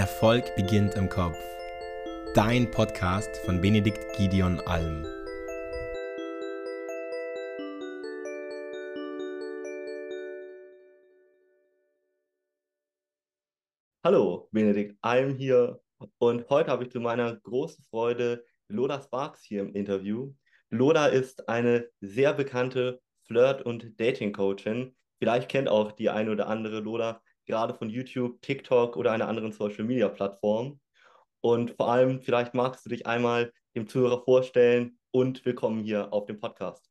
Erfolg beginnt im Kopf. Dein Podcast von Benedikt Gideon Alm. Hallo, Benedikt Alm hier und heute habe ich zu meiner großen Freude Lola Sparks hier im Interview. Lola ist eine sehr bekannte Flirt- und Dating-Coachin. Vielleicht kennt auch die eine oder andere Lola gerade von YouTube, TikTok oder einer anderen Social-Media-Plattform. Und vor allem, vielleicht magst du dich einmal dem Zuhörer vorstellen und willkommen hier auf dem Podcast.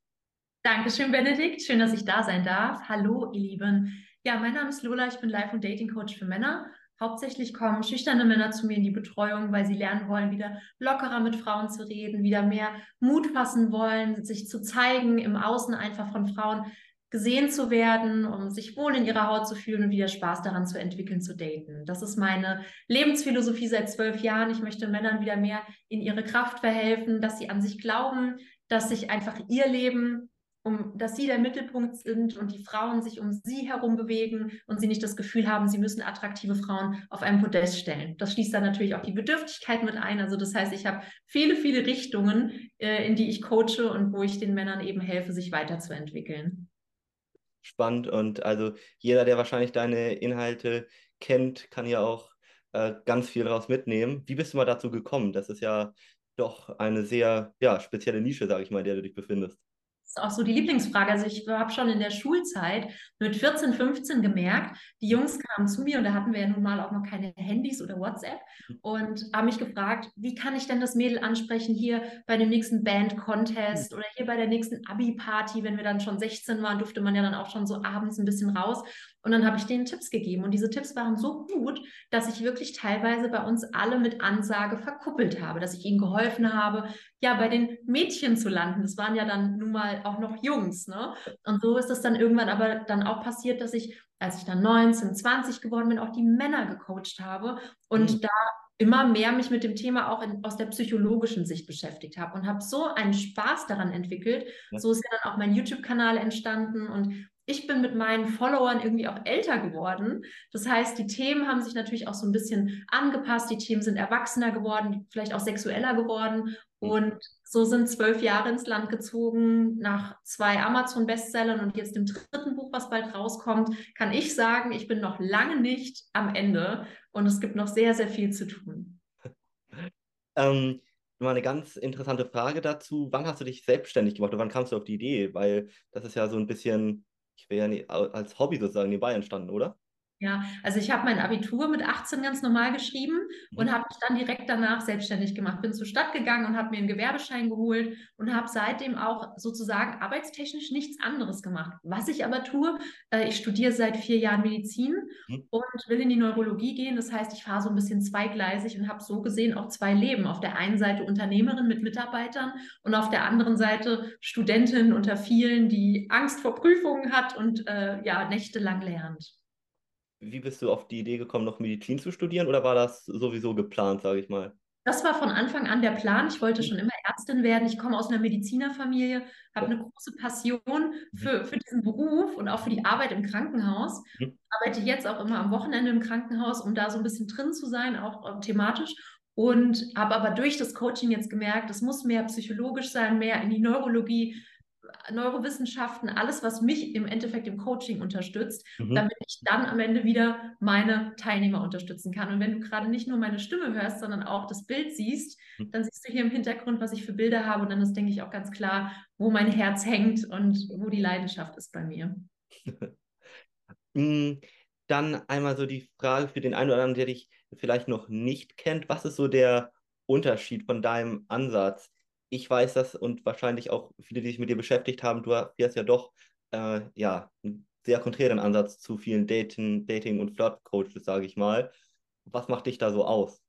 Dankeschön, Benedikt. Schön, dass ich da sein darf. Hallo, ihr Lieben. Ja, mein Name ist Lola. Ich bin Life- und Dating-Coach für Männer. Hauptsächlich kommen schüchterne Männer zu mir in die Betreuung, weil sie lernen wollen, wieder lockerer mit Frauen zu reden, wieder mehr Mut fassen wollen, sich zu zeigen, im Außen einfach von Frauen gesehen zu werden, um sich wohl in ihrer Haut zu fühlen und wieder Spaß daran zu entwickeln, zu daten. Das ist meine Lebensphilosophie seit zwölf Jahren. Ich möchte Männern wieder mehr in ihre Kraft verhelfen, dass sie an sich glauben, dass sich einfach ihr Leben, um, dass sie der Mittelpunkt sind und die Frauen sich um sie herum bewegen und sie nicht das Gefühl haben, sie müssen attraktive Frauen auf einem Podest stellen. Das schließt dann natürlich auch die Bedürftigkeit mit ein. Also das heißt, ich habe viele, viele Richtungen, äh, in die ich coache und wo ich den Männern eben helfe, sich weiterzuentwickeln spannend und also jeder, der wahrscheinlich deine Inhalte kennt, kann ja auch äh, ganz viel daraus mitnehmen. Wie bist du mal dazu gekommen? Das ist ja doch eine sehr ja, spezielle Nische, sage ich mal, in der du dich befindest. Ist auch so die Lieblingsfrage. Also ich habe schon in der Schulzeit mit 14, 15 gemerkt, die Jungs kamen zu mir und da hatten wir ja nun mal auch noch keine Handys oder WhatsApp und haben mich gefragt, wie kann ich denn das Mädel ansprechen hier bei dem nächsten Band-Contest oder hier bei der nächsten Abi-Party, wenn wir dann schon 16 waren, durfte man ja dann auch schon so abends ein bisschen raus. Und dann habe ich denen Tipps gegeben. Und diese Tipps waren so gut, dass ich wirklich teilweise bei uns alle mit Ansage verkuppelt habe, dass ich ihnen geholfen habe, ja, bei den Mädchen zu landen. Das waren ja dann nun mal auch noch Jungs. Ne? Und so ist es dann irgendwann aber dann auch passiert, dass ich, als ich dann 19, 20 geworden bin, auch die Männer gecoacht habe und mhm. da immer mehr mich mit dem Thema auch in, aus der psychologischen Sicht beschäftigt habe und habe so einen Spaß daran entwickelt. Ja. So ist ja dann auch mein YouTube-Kanal entstanden und ich bin mit meinen Followern irgendwie auch älter geworden. Das heißt, die Themen haben sich natürlich auch so ein bisschen angepasst. Die Themen sind erwachsener geworden, vielleicht auch sexueller geworden. Und so sind zwölf Jahre ins Land gezogen. Nach zwei Amazon-Bestsellern und jetzt dem dritten Buch, was bald rauskommt, kann ich sagen, ich bin noch lange nicht am Ende und es gibt noch sehr, sehr viel zu tun. ähm, mal eine ganz interessante Frage dazu. Wann hast du dich selbstständig gemacht oder wann kamst du auf die Idee? Weil das ist ja so ein bisschen ich wäre ja als Hobby sozusagen nebenbei entstanden, oder? Ja, also ich habe mein Abitur mit 18 ganz normal geschrieben mhm. und habe mich dann direkt danach selbstständig gemacht. Bin zur Stadt gegangen und habe mir einen Gewerbeschein geholt und habe seitdem auch sozusagen arbeitstechnisch nichts anderes gemacht. Was ich aber tue, äh, ich studiere seit vier Jahren Medizin mhm. und will in die Neurologie gehen. Das heißt, ich fahre so ein bisschen zweigleisig und habe so gesehen auch zwei Leben. Auf der einen Seite Unternehmerin mit Mitarbeitern und auf der anderen Seite Studentin unter vielen, die Angst vor Prüfungen hat und äh, ja, nächtelang lernt wie bist du auf die Idee gekommen, noch Medizin zu studieren oder war das sowieso geplant, sage ich mal? Das war von Anfang an der Plan. Ich wollte schon immer Ärztin werden. Ich komme aus einer Medizinerfamilie, habe eine große Passion mhm. für, für diesen Beruf und auch für die Arbeit im Krankenhaus. Mhm. Arbeite jetzt auch immer am Wochenende im Krankenhaus, um da so ein bisschen drin zu sein, auch thematisch. Und habe aber durch das Coaching jetzt gemerkt, es muss mehr psychologisch sein, mehr in die Neurologie, Neurowissenschaften, alles, was mich im Endeffekt im Coaching unterstützt, mhm. damit ich dann am Ende wieder meine Teilnehmer unterstützen kann. Und wenn du gerade nicht nur meine Stimme hörst, sondern auch das Bild siehst, mhm. dann siehst du hier im Hintergrund, was ich für Bilder habe. Und dann ist, denke ich, auch ganz klar, wo mein Herz hängt und wo die Leidenschaft ist bei mir. Mm, dann einmal so die Frage für den einen oder anderen, der dich vielleicht noch nicht kennt. Was ist so der Unterschied von deinem Ansatz? Ich weiß das und wahrscheinlich auch viele, die sich mit dir beschäftigt haben, du hast ja doch äh, ja, einen sehr konträren Ansatz zu vielen Dating, Dating und Flirt-Coaches, sage ich mal. Was macht dich da so aus?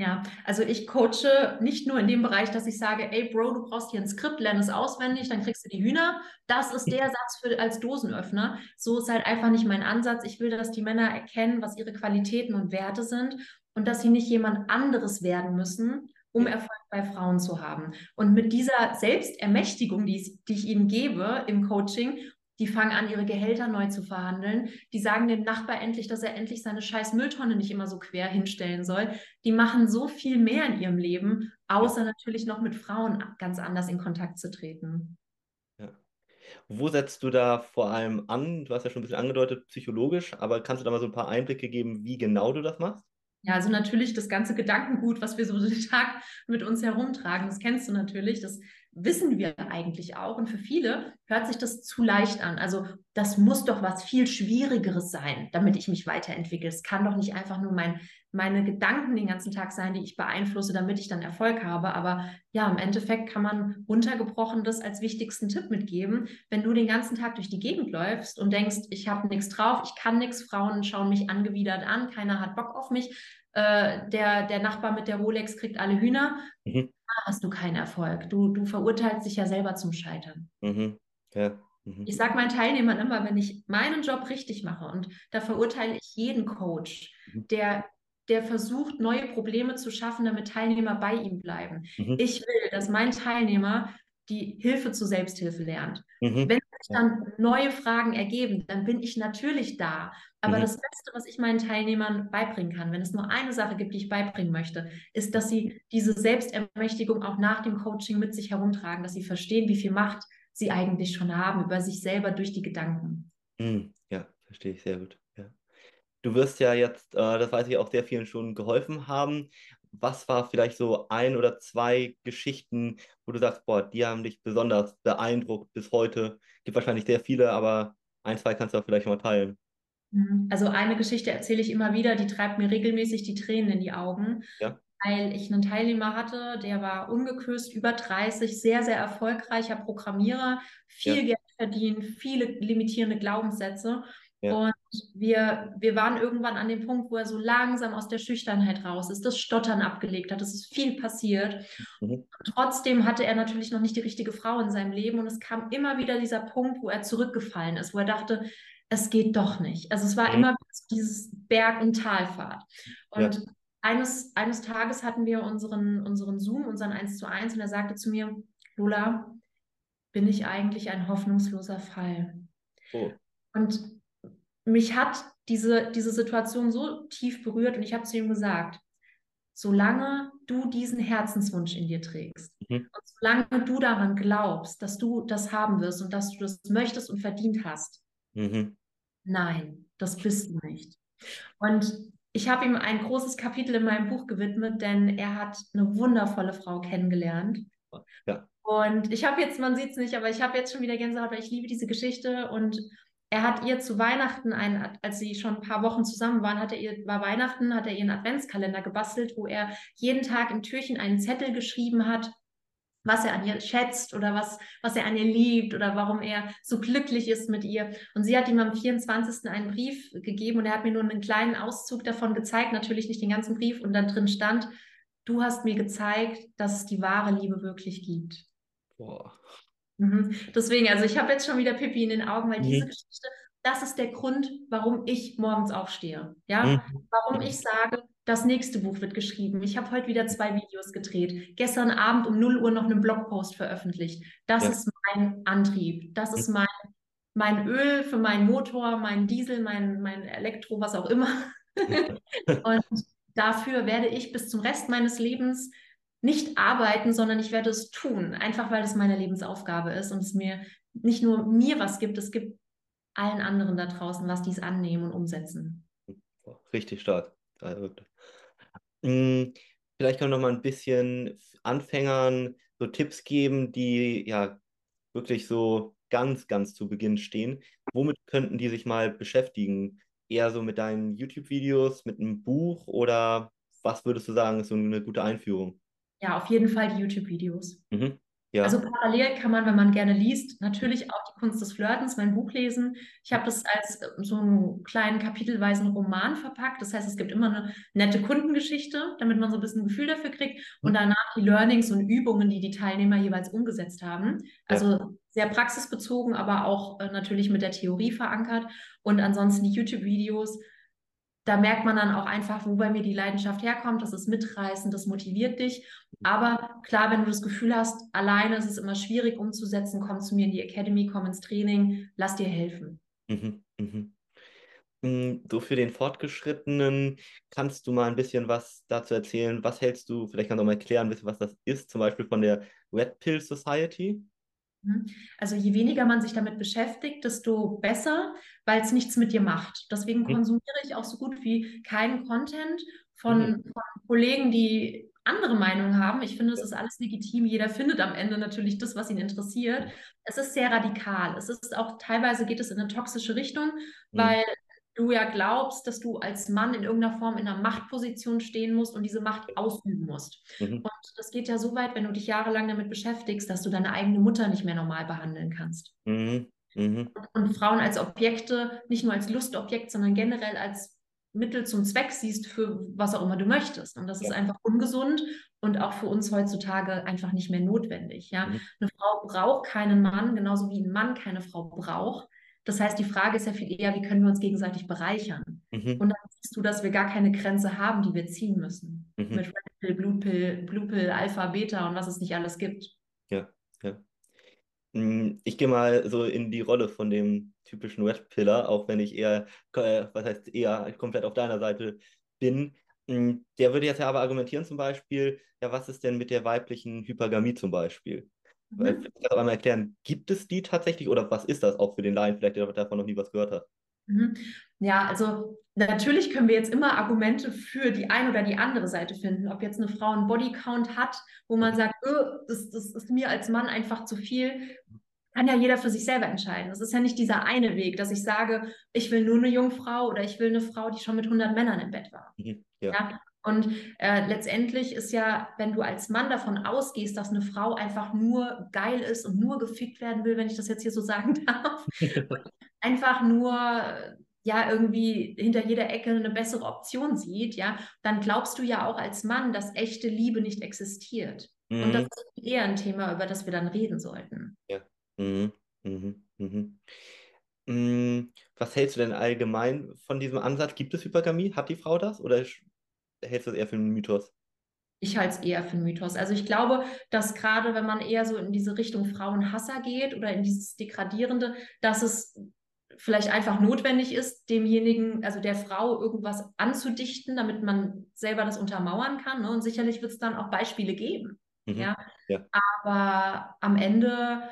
Ja, also ich coache nicht nur in dem Bereich, dass ich sage, ey Bro, du brauchst hier ein Skript, lern es auswendig, dann kriegst du die Hühner. Das ist der Satz für, als Dosenöffner. So ist halt einfach nicht mein Ansatz. Ich will, dass die Männer erkennen, was ihre Qualitäten und Werte sind und dass sie nicht jemand anderes werden müssen, um Erfolg bei Frauen zu haben. Und mit dieser Selbstermächtigung, die ich, die ich ihnen gebe im Coaching, die fangen an, ihre Gehälter neu zu verhandeln, die sagen dem Nachbar endlich, dass er endlich seine scheiß Mülltonne nicht immer so quer hinstellen soll. Die machen so viel mehr in ihrem Leben, außer natürlich noch mit Frauen ganz anders in Kontakt zu treten. Ja. Wo setzt du da vor allem an? Du hast ja schon ein bisschen angedeutet, psychologisch, aber kannst du da mal so ein paar Einblicke geben, wie genau du das machst? Ja, also natürlich das ganze Gedankengut, was wir so den Tag mit uns herumtragen, das kennst du natürlich, das wissen wir eigentlich auch. Und für viele hört sich das zu leicht an. Also das muss doch was viel Schwierigeres sein, damit ich mich weiterentwickle. Es kann doch nicht einfach nur mein, meine Gedanken den ganzen Tag sein, die ich beeinflusse, damit ich dann Erfolg habe. Aber ja, im Endeffekt kann man runtergebrochen das als wichtigsten Tipp mitgeben. Wenn du den ganzen Tag durch die Gegend läufst und denkst, ich habe nichts drauf, ich kann nichts, Frauen schauen mich angewidert an, keiner hat Bock auf mich, äh, der, der Nachbar mit der Rolex kriegt alle Hühner, mhm. Hast du keinen Erfolg. Du, du verurteilst dich ja selber zum Scheitern. Mhm. Ja. Mhm. Ich sage meinen Teilnehmern immer, wenn ich meinen Job richtig mache, und da verurteile ich jeden Coach, mhm. der der versucht, neue Probleme zu schaffen, damit Teilnehmer bei ihm bleiben. Mhm. Ich will, dass mein Teilnehmer die Hilfe zur Selbsthilfe lernt. Mhm. Wenn sich dann neue Fragen ergeben, dann bin ich natürlich da aber mhm. das Beste, was ich meinen Teilnehmern beibringen kann, wenn es nur eine Sache gibt, die ich beibringen möchte, ist, dass sie diese Selbstermächtigung auch nach dem Coaching mit sich herumtragen, dass sie verstehen, wie viel Macht sie eigentlich schon haben über sich selber durch die Gedanken. Mhm. Ja, verstehe ich sehr gut. Ja. Du wirst ja jetzt, äh, das weiß ich, auch sehr vielen schon geholfen haben. Was war vielleicht so ein oder zwei Geschichten, wo du sagst, boah, die haben dich besonders beeindruckt bis heute? Gibt wahrscheinlich sehr viele, aber ein, zwei kannst du auch vielleicht mal teilen. Mhm. Also eine Geschichte erzähle ich immer wieder, die treibt mir regelmäßig die Tränen in die Augen. Ja. Weil ich einen Teilnehmer hatte, der war ungeküsst, über 30, sehr, sehr erfolgreicher Programmierer, viel ja. Geld verdient, viele limitierende Glaubenssätze. Ja. Und wir, wir waren irgendwann an dem Punkt, wo er so langsam aus der Schüchternheit raus ist, das Stottern abgelegt hat, es ist viel passiert. Mhm. Trotzdem hatte er natürlich noch nicht die richtige Frau in seinem Leben und es kam immer wieder dieser Punkt, wo er zurückgefallen ist, wo er dachte, es geht doch nicht. Also es war mhm. immer dieses Berg- und Talfahrt. Und ja. eines, eines Tages hatten wir unseren, unseren Zoom, unseren 1 zu 1 und er sagte zu mir, Lola, bin ich eigentlich ein hoffnungsloser Fall? Oh. Und mich hat diese, diese Situation so tief berührt und ich habe zu ihm gesagt, solange du diesen Herzenswunsch in dir trägst mhm. und solange du daran glaubst, dass du das haben wirst und dass du das möchtest und verdient hast, mhm. Nein, das bist du nicht. Und ich habe ihm ein großes Kapitel in meinem Buch gewidmet, denn er hat eine wundervolle Frau kennengelernt. Ja. Und ich habe jetzt, man sieht es nicht, aber ich habe jetzt schon wieder Gänsehaut, weil ich liebe diese Geschichte. Und er hat ihr zu Weihnachten, ein, als sie schon ein paar Wochen zusammen waren, hat er ihr, war Weihnachten, hat er ihren Adventskalender gebastelt, wo er jeden Tag im Türchen einen Zettel geschrieben hat, was er an ihr schätzt oder was, was er an ihr liebt oder warum er so glücklich ist mit ihr. Und sie hat ihm am 24. einen Brief gegeben und er hat mir nur einen kleinen Auszug davon gezeigt, natürlich nicht den ganzen Brief. Und dann drin stand, du hast mir gezeigt, dass es die wahre Liebe wirklich gibt. Boah. Mhm. Deswegen, also ich habe jetzt schon wieder Pippi in den Augen, weil mhm. diese Geschichte, das ist der Grund, warum ich morgens aufstehe. Ja, mhm. warum ich sage, das nächste Buch wird geschrieben. Ich habe heute wieder zwei Videos gedreht. Gestern Abend um 0 Uhr noch einen Blogpost veröffentlicht. Das ja. ist mein Antrieb. Das ist mein, mein Öl für meinen Motor, mein Diesel, mein, mein Elektro, was auch immer. und dafür werde ich bis zum Rest meines Lebens nicht arbeiten, sondern ich werde es tun, einfach weil es meine Lebensaufgabe ist und es mir nicht nur mir was gibt, es gibt allen anderen da draußen was, die es annehmen und umsetzen. Richtig stark. Hm, vielleicht kann du noch mal ein bisschen Anfängern so Tipps geben, die ja wirklich so ganz, ganz zu Beginn stehen. Womit könnten die sich mal beschäftigen? Eher so mit deinen YouTube-Videos, mit einem Buch oder was würdest du sagen, ist so eine gute Einführung? Ja, auf jeden Fall die YouTube-Videos. Mhm. Ja. Also parallel kann man, wenn man gerne liest, natürlich auch die Kunst des Flirtens, mein Buch lesen. Ich habe das als äh, so einen kleinen kapitelweisen Roman verpackt. Das heißt, es gibt immer eine nette Kundengeschichte, damit man so ein bisschen ein Gefühl dafür kriegt. Und danach die Learnings und Übungen, die die Teilnehmer jeweils umgesetzt haben. Also ja. sehr praxisbezogen, aber auch äh, natürlich mit der Theorie verankert. Und ansonsten die YouTube-Videos da merkt man dann auch einfach, wo bei mir die Leidenschaft herkommt. Das ist mitreißend, das motiviert dich. Aber klar, wenn du das Gefühl hast, alleine ist es immer schwierig umzusetzen, komm zu mir in die Academy, komm ins Training, lass dir helfen. Mhm, mhm. Mm, so für den Fortgeschrittenen kannst du mal ein bisschen was dazu erzählen. Was hältst du, vielleicht kannst du auch mal erklären, was das ist, zum Beispiel von der Red Pill Society? Mhm. Also je weniger man sich damit beschäftigt, desto besser, weil es nichts mit dir macht. Deswegen mhm. konsumiere ich auch so gut wie keinen Content von, mhm. von Kollegen, die andere Meinungen haben. Ich finde, es ist alles legitim. Jeder findet am Ende natürlich das, was ihn interessiert. Es ist sehr radikal. Es ist auch teilweise geht es in eine toxische Richtung, weil du ja glaubst, dass du als Mann in irgendeiner Form in einer Machtposition stehen musst und diese Macht ausüben musst. Mhm. Und das geht ja so weit, wenn du dich jahrelang damit beschäftigst, dass du deine eigene Mutter nicht mehr normal behandeln kannst. Mhm. Mhm. Und, Frauen als Objekte, nicht nur als Lustobjekt, sondern generell als Mittel zum Zweck siehst für was auch immer du möchtest. Und das ja. ist einfach ungesund und auch für uns heutzutage einfach nicht mehr notwendig. Ja? Mhm. Eine Frau braucht keinen Mann, genauso wie ein Mann keine Frau braucht. Das heißt, die Frage ist ja viel eher, wie können wir uns gegenseitig bereichern? Mhm. Und dann siehst du, dass wir gar keine Grenze haben, die wir ziehen müssen. Mhm. Mit Red Pill, Blue Pill, Blue Pill, Alpha, Beta und was es nicht alles gibt. Ja, ja. Hm, ich gehe mal so in die Rolle von dem typischen Red Pillar, auch wenn ich eher, äh, was heißt eher komplett auf deiner Seite bin. Hm, der würde jetzt ja aber argumentieren zum Beispiel, ja, was ist denn mit der weiblichen Hypergamie zum Beispiel? Mhm. Ich kann einmal erklären, gibt es die tatsächlich oder was ist das auch für den Laien, vielleicht der davon noch nie was gehört hat? Mhm. Ja, also natürlich können wir jetzt immer Argumente für die eine oder die andere Seite finden. Ob jetzt eine Frau einen Bodycount hat, wo man mhm. sagt, öh, das, das ist mir als Mann einfach zu viel, kann ja jeder für sich selber entscheiden. Das ist ja nicht dieser eine Weg, dass ich sage, ich will nur eine Jungfrau oder ich will eine Frau, die schon mit 100 Männern im Bett war. Mhm, ja. ja. Und äh, letztendlich ist ja, wenn du als Mann davon ausgehst, dass eine Frau einfach nur geil ist und nur gefickt werden will, wenn ich das jetzt hier so sagen darf, einfach nur ja irgendwie hinter jeder Ecke eine bessere Option sieht, ja, dann glaubst du ja auch als Mann, dass echte Liebe nicht existiert. Mhm. Und das mhm. ist eher ein Thema, über das wir dann reden sollten. Ja. Mhm. Mhm. Mhm. Mm, was hältst du denn allgemein von diesem Ansatz? Gibt es Hypergamie? Hat die Frau das? Oder hältst du das eher für einen Mythos? Ich halte es eher für einen Mythos. Also ich glaube, dass gerade wenn man eher so in diese Richtung Frauenhasser geht oder in dieses Degradierende, dass es vielleicht einfach notwendig ist, demjenigen, also der Frau irgendwas anzudichten, damit man selber das untermauern kann. Ne? Und sicherlich wird es dann auch Beispiele geben. Mhm. Ja? ja? Aber am Ende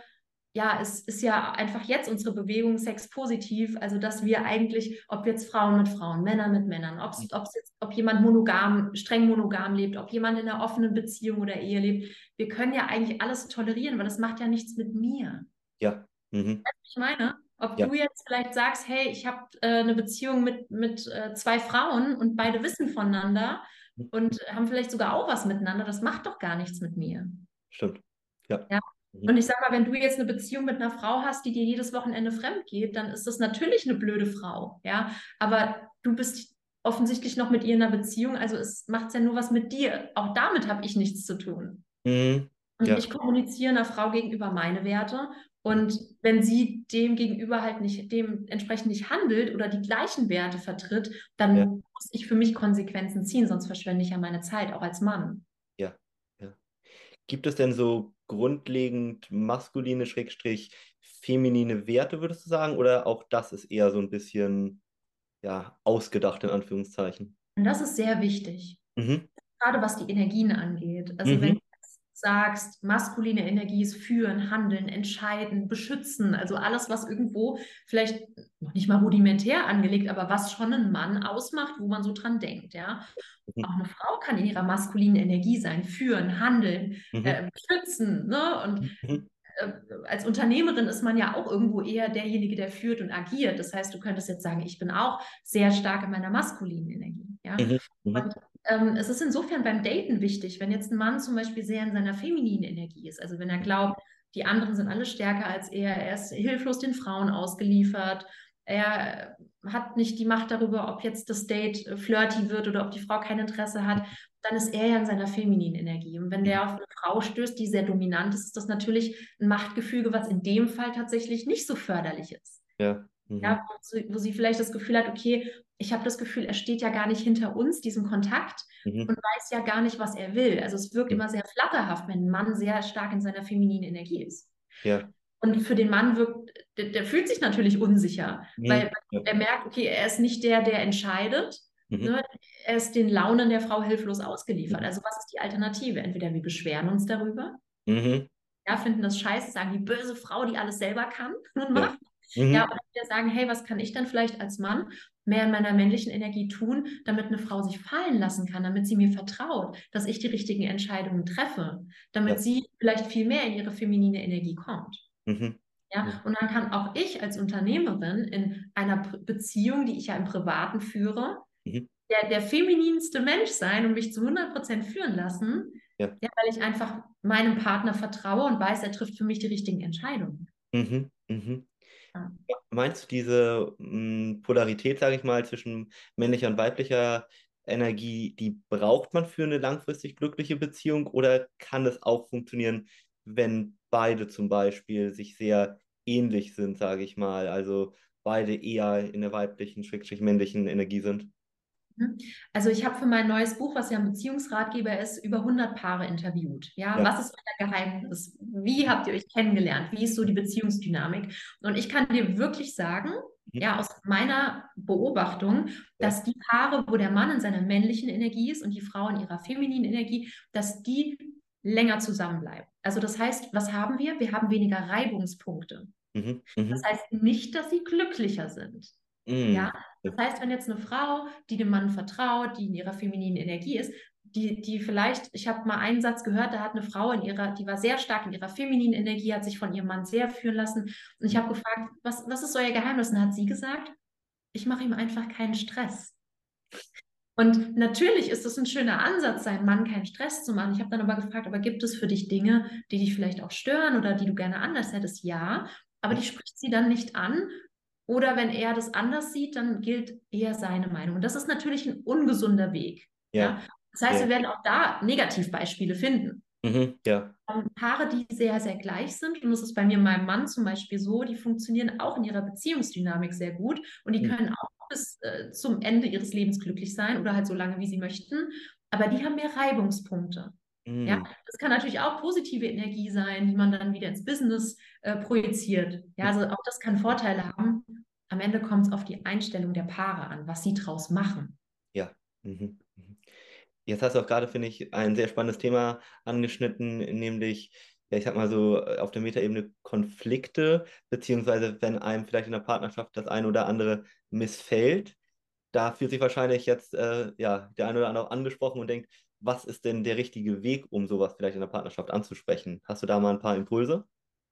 ja, es ist ja einfach jetzt unsere Bewegung Sex positiv, also dass wir eigentlich, ob jetzt Frauen mit Frauen, Männer mit Männern, ob's, mhm. ob's jetzt, ob jemand monogam, streng monogam lebt, ob jemand in einer offenen Beziehung oder Ehe lebt, wir können ja eigentlich alles tolerieren, weil das macht ja nichts mit mir. Ja. Mhm. Ich meine, ob ja. du jetzt vielleicht sagst, hey, ich habe äh, eine Beziehung mit, mit äh, zwei Frauen und beide wissen voneinander mhm. und haben vielleicht sogar auch was miteinander, das macht doch gar nichts mit mir. Stimmt. Ja. ja. Mhm. Und ich sag mal, wenn du jetzt eine Beziehung mit einer Frau hast, die dir jedes Wochenende fremd geht, dann ist das natürlich eine blöde Frau, ja. Aber du bist offensichtlich noch mit ihr in einer Beziehung, also es macht ja nur was mit dir. Auch damit habe ich nichts zu tun. Mhm. Und ja. ich kommuniziere einer Frau gegenüber meine Werte. Und wenn sie dem gegenüber halt nicht dementsprechend nicht handelt oder die gleichen Werte vertritt, dann ja. muss ich für mich Konsequenzen ziehen, sonst verschwende ich ja meine Zeit, auch als Mann. Gibt es denn so grundlegend maskuline, schrägstrich feminine Werte, würdest du sagen? Oder auch das ist eher so ein bisschen ja, ausgedacht, in Anführungszeichen? Und das ist sehr wichtig. Mhm. Gerade was die Energien angeht. Also mhm. wenn du sagst, maskuline Energie ist führen, handeln, entscheiden, beschützen, also alles, was irgendwo vielleicht noch nicht mal rudimentär angelegt, aber was schon einen Mann ausmacht, wo man so dran denkt, ja. Mhm. Auch eine Frau kann in ihrer maskulinen Energie sein, führen, handeln, mhm. äh, beschützen. Ne? Und mhm. äh, als Unternehmerin ist man ja auch irgendwo eher derjenige, der führt und agiert. Das heißt, du könntest jetzt sagen, ich bin auch sehr stark in meiner maskulinen Energie. Ja? Mhm. mhm. Und ähm, es ist insofern beim Daten wichtig, wenn jetzt ein Mann zum Beispiel sehr in seiner femininen Energie ist, also wenn er glaubt, die anderen sind alle stärker als er, er ist hilflos den Frauen ausgeliefert er hat nicht die Macht darüber, ob jetzt das Date äh, flirty wird oder ob die Frau kein Interesse hat, dann ist er ja in seiner femininen Energie. Und wenn der auf eine Frau stößt, die sehr dominant ist, ist das natürlich ein Machtgefüge, was in dem Fall tatsächlich nicht so förderlich ist. Ja. Mhm. Ja, wo sie, wo sie, vielleicht das Gefühl hat, okay, ich habe das Gefühl, er steht ja gar nicht hinter uns, diesem Kontakt, mhm. und weiß ja gar nicht, was er will. Also es wirkt mhm. immer sehr flatterhaft, wenn ein Mann sehr stark in seiner femininen Energie ist. Ja. Und für den Mann wirkt, der, der fühlt sich natürlich unsicher, mhm. weil ja. er merkt, okay, er ist nicht der, der entscheidet. Mhm. Ne? Er ist den Launen der Frau hilflos ausgeliefert. Mhm. Also was ist die Alternative? Entweder wir beschweren uns darüber, mhm. ja, finden das scheiße, sagen die böse Frau, die alles selber kann und macht. Mhm. Ja, oder wir sagen, hey, was kann ich dann vielleicht als Mann mehr in meiner männlichen Energie tun, damit eine Frau sich fallen lassen kann, damit sie mir vertraut, dass ich die richtigen Entscheidungen treffe, damit ja. sie vielleicht viel mehr in ihre feminine Energie kommt. Mhm. Ja, und dann kann auch ich als Unternehmerin in einer Beziehung, die ich ja im Privaten führe, mhm. der, der femininste Mensch sein und mich zu 100% führen lassen, ja. ja. weil ich einfach meinem Partner vertraue und weiß, er trifft für mich die richtigen Entscheidungen. Mhm. Mhm. Ja. Meinst du diese mh, hm, Polarität, sage ich mal, zwischen männlicher und weiblicher Energie, die braucht man für eine langfristig glückliche Beziehung oder kann es auch funktionieren, wenn beide zum Beispiel sich sehr ähnlich sind, sage ich mal, also beide eher in der weiblichen, schrägstrich männlichen Energie sind? Mhm. Also ich habe für mein neues Buch, was ja ein Beziehungsratgeber ist, über 100 Paare interviewt. Ja, ja, was ist euer Geheimnis? Wie habt ihr euch kennengelernt? Wie ist so die Beziehungsdynamik? Und ich kann dir wirklich sagen, mhm. ja, aus meiner Beobachtung, dass die Paare, wo der Mann in seiner männlichen Energie ist und die Frau in ihrer femininen Energie, dass die länger zusammenbleiben. Also das heißt, was haben wir? Wir haben weniger Reibungspunkte. Mhm. Mhm. Das heißt nicht, dass sie glücklicher sind. Mhm. Ja, das heißt, wenn jetzt eine Frau, die dem Mann vertraut, die in ihrer femininen Energie ist, die, die vielleicht, ich habe mal einen Satz gehört, da hat eine Frau in ihrer, die war sehr stark in ihrer femininen Energie, hat sich von ihrem Mann sehr führen lassen. Und ich habe gefragt, was, was ist euer Geheimnis? Und hat sie gesagt, ich mache ihm einfach keinen Stress. Und natürlich ist es ein schöner Ansatz, seinem Mann keinen Stress zu machen. Ich habe dann aber gefragt, aber gibt es für dich Dinge, die dich vielleicht auch stören oder die du gerne anders hättest? Ja, aber die spricht sie dann nicht an, oder wenn er das anders sieht, dann gilt eher seine Meinung. Und das ist natürlich ein ungesunder Weg. Ja. ja? Das heißt, ja. wir werden auch da Negativbeispiele finden. Mhm, ja. Paare, die sehr, sehr gleich sind, und das ist bei mir und meinem Mann zum Beispiel so, die funktionieren auch in ihrer Beziehungsdynamik sehr gut und die mhm. können auch bis äh, zum Ende ihres Lebens glücklich sein oder halt so lange, wie sie möchten. Aber die haben mehr Reibungspunkte. Mhm. Ja, das kann natürlich auch positive Energie sein, die man dann wieder ins Business äh, projiziert. Ja, also auch das kann Vorteile haben. Am Ende kommt es auf die Einstellung der Paare an, was sie draus machen. Ja. Mhm. Jetzt hast du auch gerade, finde ich, ein sehr spannendes Thema angeschnitten, nämlich, ja, ich sag mal so, auf der Metaebene Konflikte, beziehungsweise wenn einem vielleicht in der Partnerschaft das eine oder andere missfällt. Da fühlt sich wahrscheinlich jetzt äh, ja, der eine oder andere auch angesprochen und denkt, was ist denn der richtige Weg, um sowas vielleicht in der Partnerschaft anzusprechen? Hast du da mal ein paar Impulse?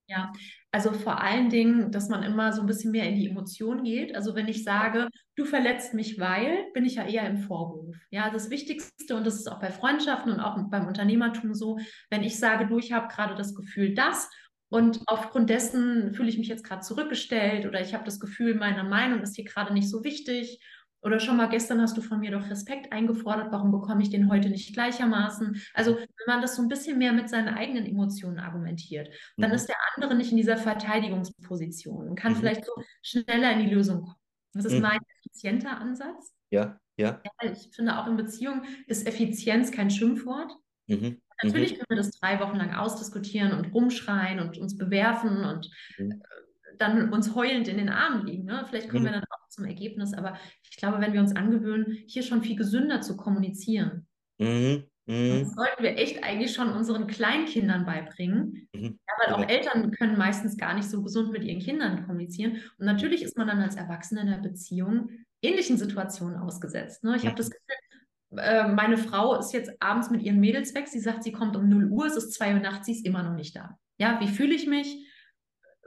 Ja, also vor allen Dingen, dass man immer so ein bisschen mehr in die Emotion geht. Also wenn ich sage, du verletzt mich, weil, bin ich ja eher im Vorwurf. Ja, das Wichtigste, und das ist auch bei Freundschaften und auch beim Unternehmertum so, wenn ich sage, du, ich habe gerade das Gefühl, das und aufgrund dessen fühle ich mich jetzt gerade zurückgestellt oder ich habe das Gefühl, meine Meinung ist hier gerade nicht so wichtig oder schon mal gestern hast du von mir doch Respekt eingefordert, warum bekomme ich den heute nicht gleichermaßen? Also wenn man das so ein bisschen mehr mit seinen eigenen Emotionen argumentiert, dann mhm. ist der andere nicht in dieser Verteidigungsposition und kann mhm. vielleicht so schneller in die Lösung kommen. Das ist mhm. mein effizienter Ansatz. Ja, ja. ja ich finde auch in Beziehungen ist Effizienz kein Schimpfwort. Mhm. Natürlich mhm. können wir das drei Wochen lang ausdiskutieren und rumschreien und uns bewerfen und mhm. Dann uns heulend in den Armen liegen. Ne? Vielleicht kommen mhm. wir dann auch zum Ergebnis, aber ich glaube, wenn wir uns angewöhnen, hier schon viel gesünder zu kommunizieren, mhm. Mhm. Sollten wir echt eigentlich schon unseren Kleinkindern beibringen. Mhm. Ja, weil auch Eltern können meistens gar nicht so gesund mit ihren Kindern kommunizieren. Und natürlich ist man dann als Erwachsener in der Beziehung ähnlichen Situationen ausgesetzt. Ne? Ich mhm. habe das Gefühl, äh, meine Frau ist jetzt abends mit ihren Mädels weg. Sie sagt, sie kommt um 0 Uhr, es ist 2 Uhr nachts, sie ist immer noch nicht da. Ja, wie fühle ich mich?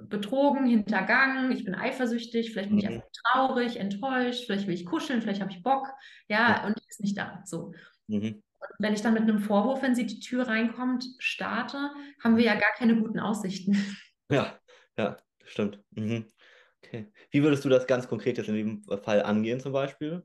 Betrogen, hintergangen, ich bin eifersüchtig, vielleicht bin mhm. ich einfach traurig, enttäuscht, vielleicht will ich kuscheln, vielleicht habe ich Bock, ja, und die ist nicht da. So. Mhm. Und wenn ich dann mit einem Vorwurf, wenn sie die Tür reinkommt, starte, haben wir ja gar keine guten Aussichten. Ja, ja, stimmt. Mhm. Okay. Wie würdest du das ganz konkret jetzt in dem Fall angehen, zum Beispiel?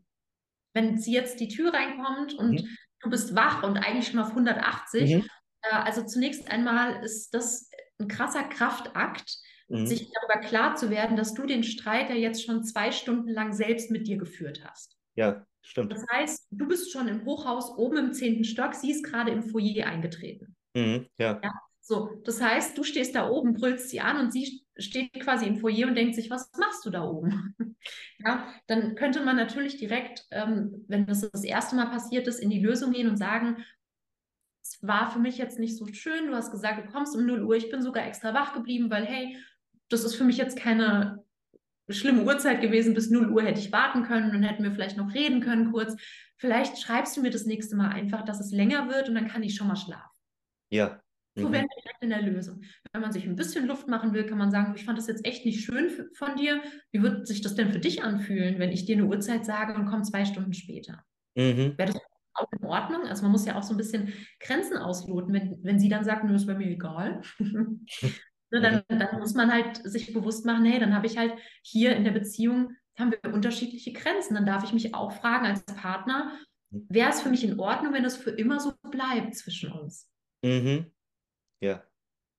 Wenn sie jetzt die Tür reinkommt und mhm. du bist wach und eigentlich schon auf 180, mhm. äh, also zunächst einmal ist das ein krasser Kraftakt, mhm. sich darüber klar zu werden, dass du den Streit ja jetzt schon zwei Stunden lang selbst mit dir geführt hast. Ja, stimmt. Das heißt, du bist schon im Hochhaus oben im zehnten Stock, sie ist gerade im Foyer eingetreten. Mhm, ja. ja. So, das heißt, du stehst da oben, brüllst sie an und sie steht quasi im Foyer und denkt sich, was machst du da oben? ja, dann könnte man natürlich direkt, ähm, wenn das das erste Mal passiert ist, in die Lösung gehen und sagen, es war für mich jetzt nicht so schön, du hast gesagt, du kommst um 0 Uhr, ich bin sogar extra wach geblieben, weil hey, das ist für mich jetzt keine schlimme Uhrzeit gewesen, bis 0 Uhr hätte ich warten können und hätten wir vielleicht noch reden können kurz. Vielleicht schreibst du mir das nächste Mal einfach, dass es länger wird und dann kann ich schon mal schlafen. Ja, so mhm. wären wir direkt in der Lösung. Wenn man sich ein bisschen Luft machen will, kann man sagen, ich fand das jetzt echt nicht schön von dir. Wie wird sich das denn für dich anfühlen, wenn ich dir eine Uhrzeit sage und komme zwei Stunden später? Mhm. Wäre das auch in Ordnung? Also man muss ja auch so ein bisschen Grenzen ausloten. Wenn, wenn sie dann sagt, nö, ist bei mir egal, ne, dann, mhm. dann muss man halt sich bewusst machen, hey, dann habe ich halt hier in der Beziehung, haben wir unterschiedliche Grenzen. Dann darf ich mich auch fragen als Partner, wäre es für mich in Ordnung, wenn es für immer so bleibt zwischen uns? Mhm. Ja.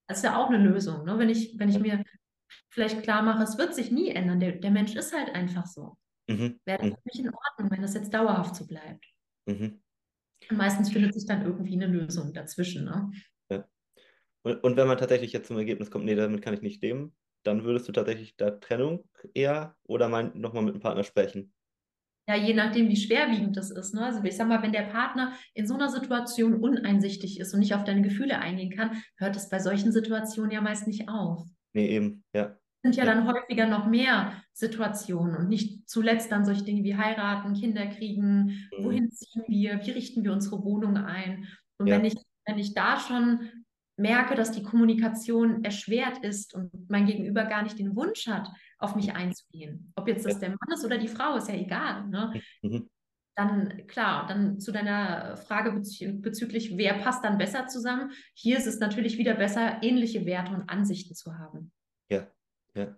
Das ist ja auch eine Lösung, ne? wenn, ich, wenn ich mir vielleicht klar mache, es wird sich nie ändern. Der, der Mensch ist halt einfach so. Mhm. Wäre das mhm. für mich in Ordnung, wenn das jetzt dauerhaft so bleibt. Mhm. Und meistens findet sich dann irgendwie eine Lösung dazwischen. Ne? Und, und wenn man tatsächlich jetzt zum Ergebnis kommt, nee, damit kann ich nicht leben, dann würdest du tatsächlich da Trennung eher oder nochmal mit dem Partner sprechen? Ja, je nachdem, wie schwerwiegend das ist. Ne? Also ich sag mal, wenn der Partner in so einer Situation uneinsichtig ist und nicht auf deine Gefühle eingehen kann, hört es bei solchen Situationen ja meist nicht auf. Nee, eben, ja. Sind ja, ja. dann häufiger noch mehr Situationen und nicht zuletzt dann solche Dinge wie heiraten, Kinder kriegen, mhm. wohin ziehen wir, wie richten wir unsere Wohnung ein. Und ja. wenn ich, wenn ich da schon merke, dass die Kommunikation erschwert ist und mein Gegenüber gar nicht den Wunsch hat, auf mich einzugehen. Ob jetzt das der Mann ist oder die Frau, ist ja egal. Ne? Mhm. Dann, klar, dann zu deiner Frage bezü bezüglich, wer passt dann besser zusammen. Hier ist es natürlich wieder besser, ähnliche Werte und Ansichten zu haben. Ja, ja.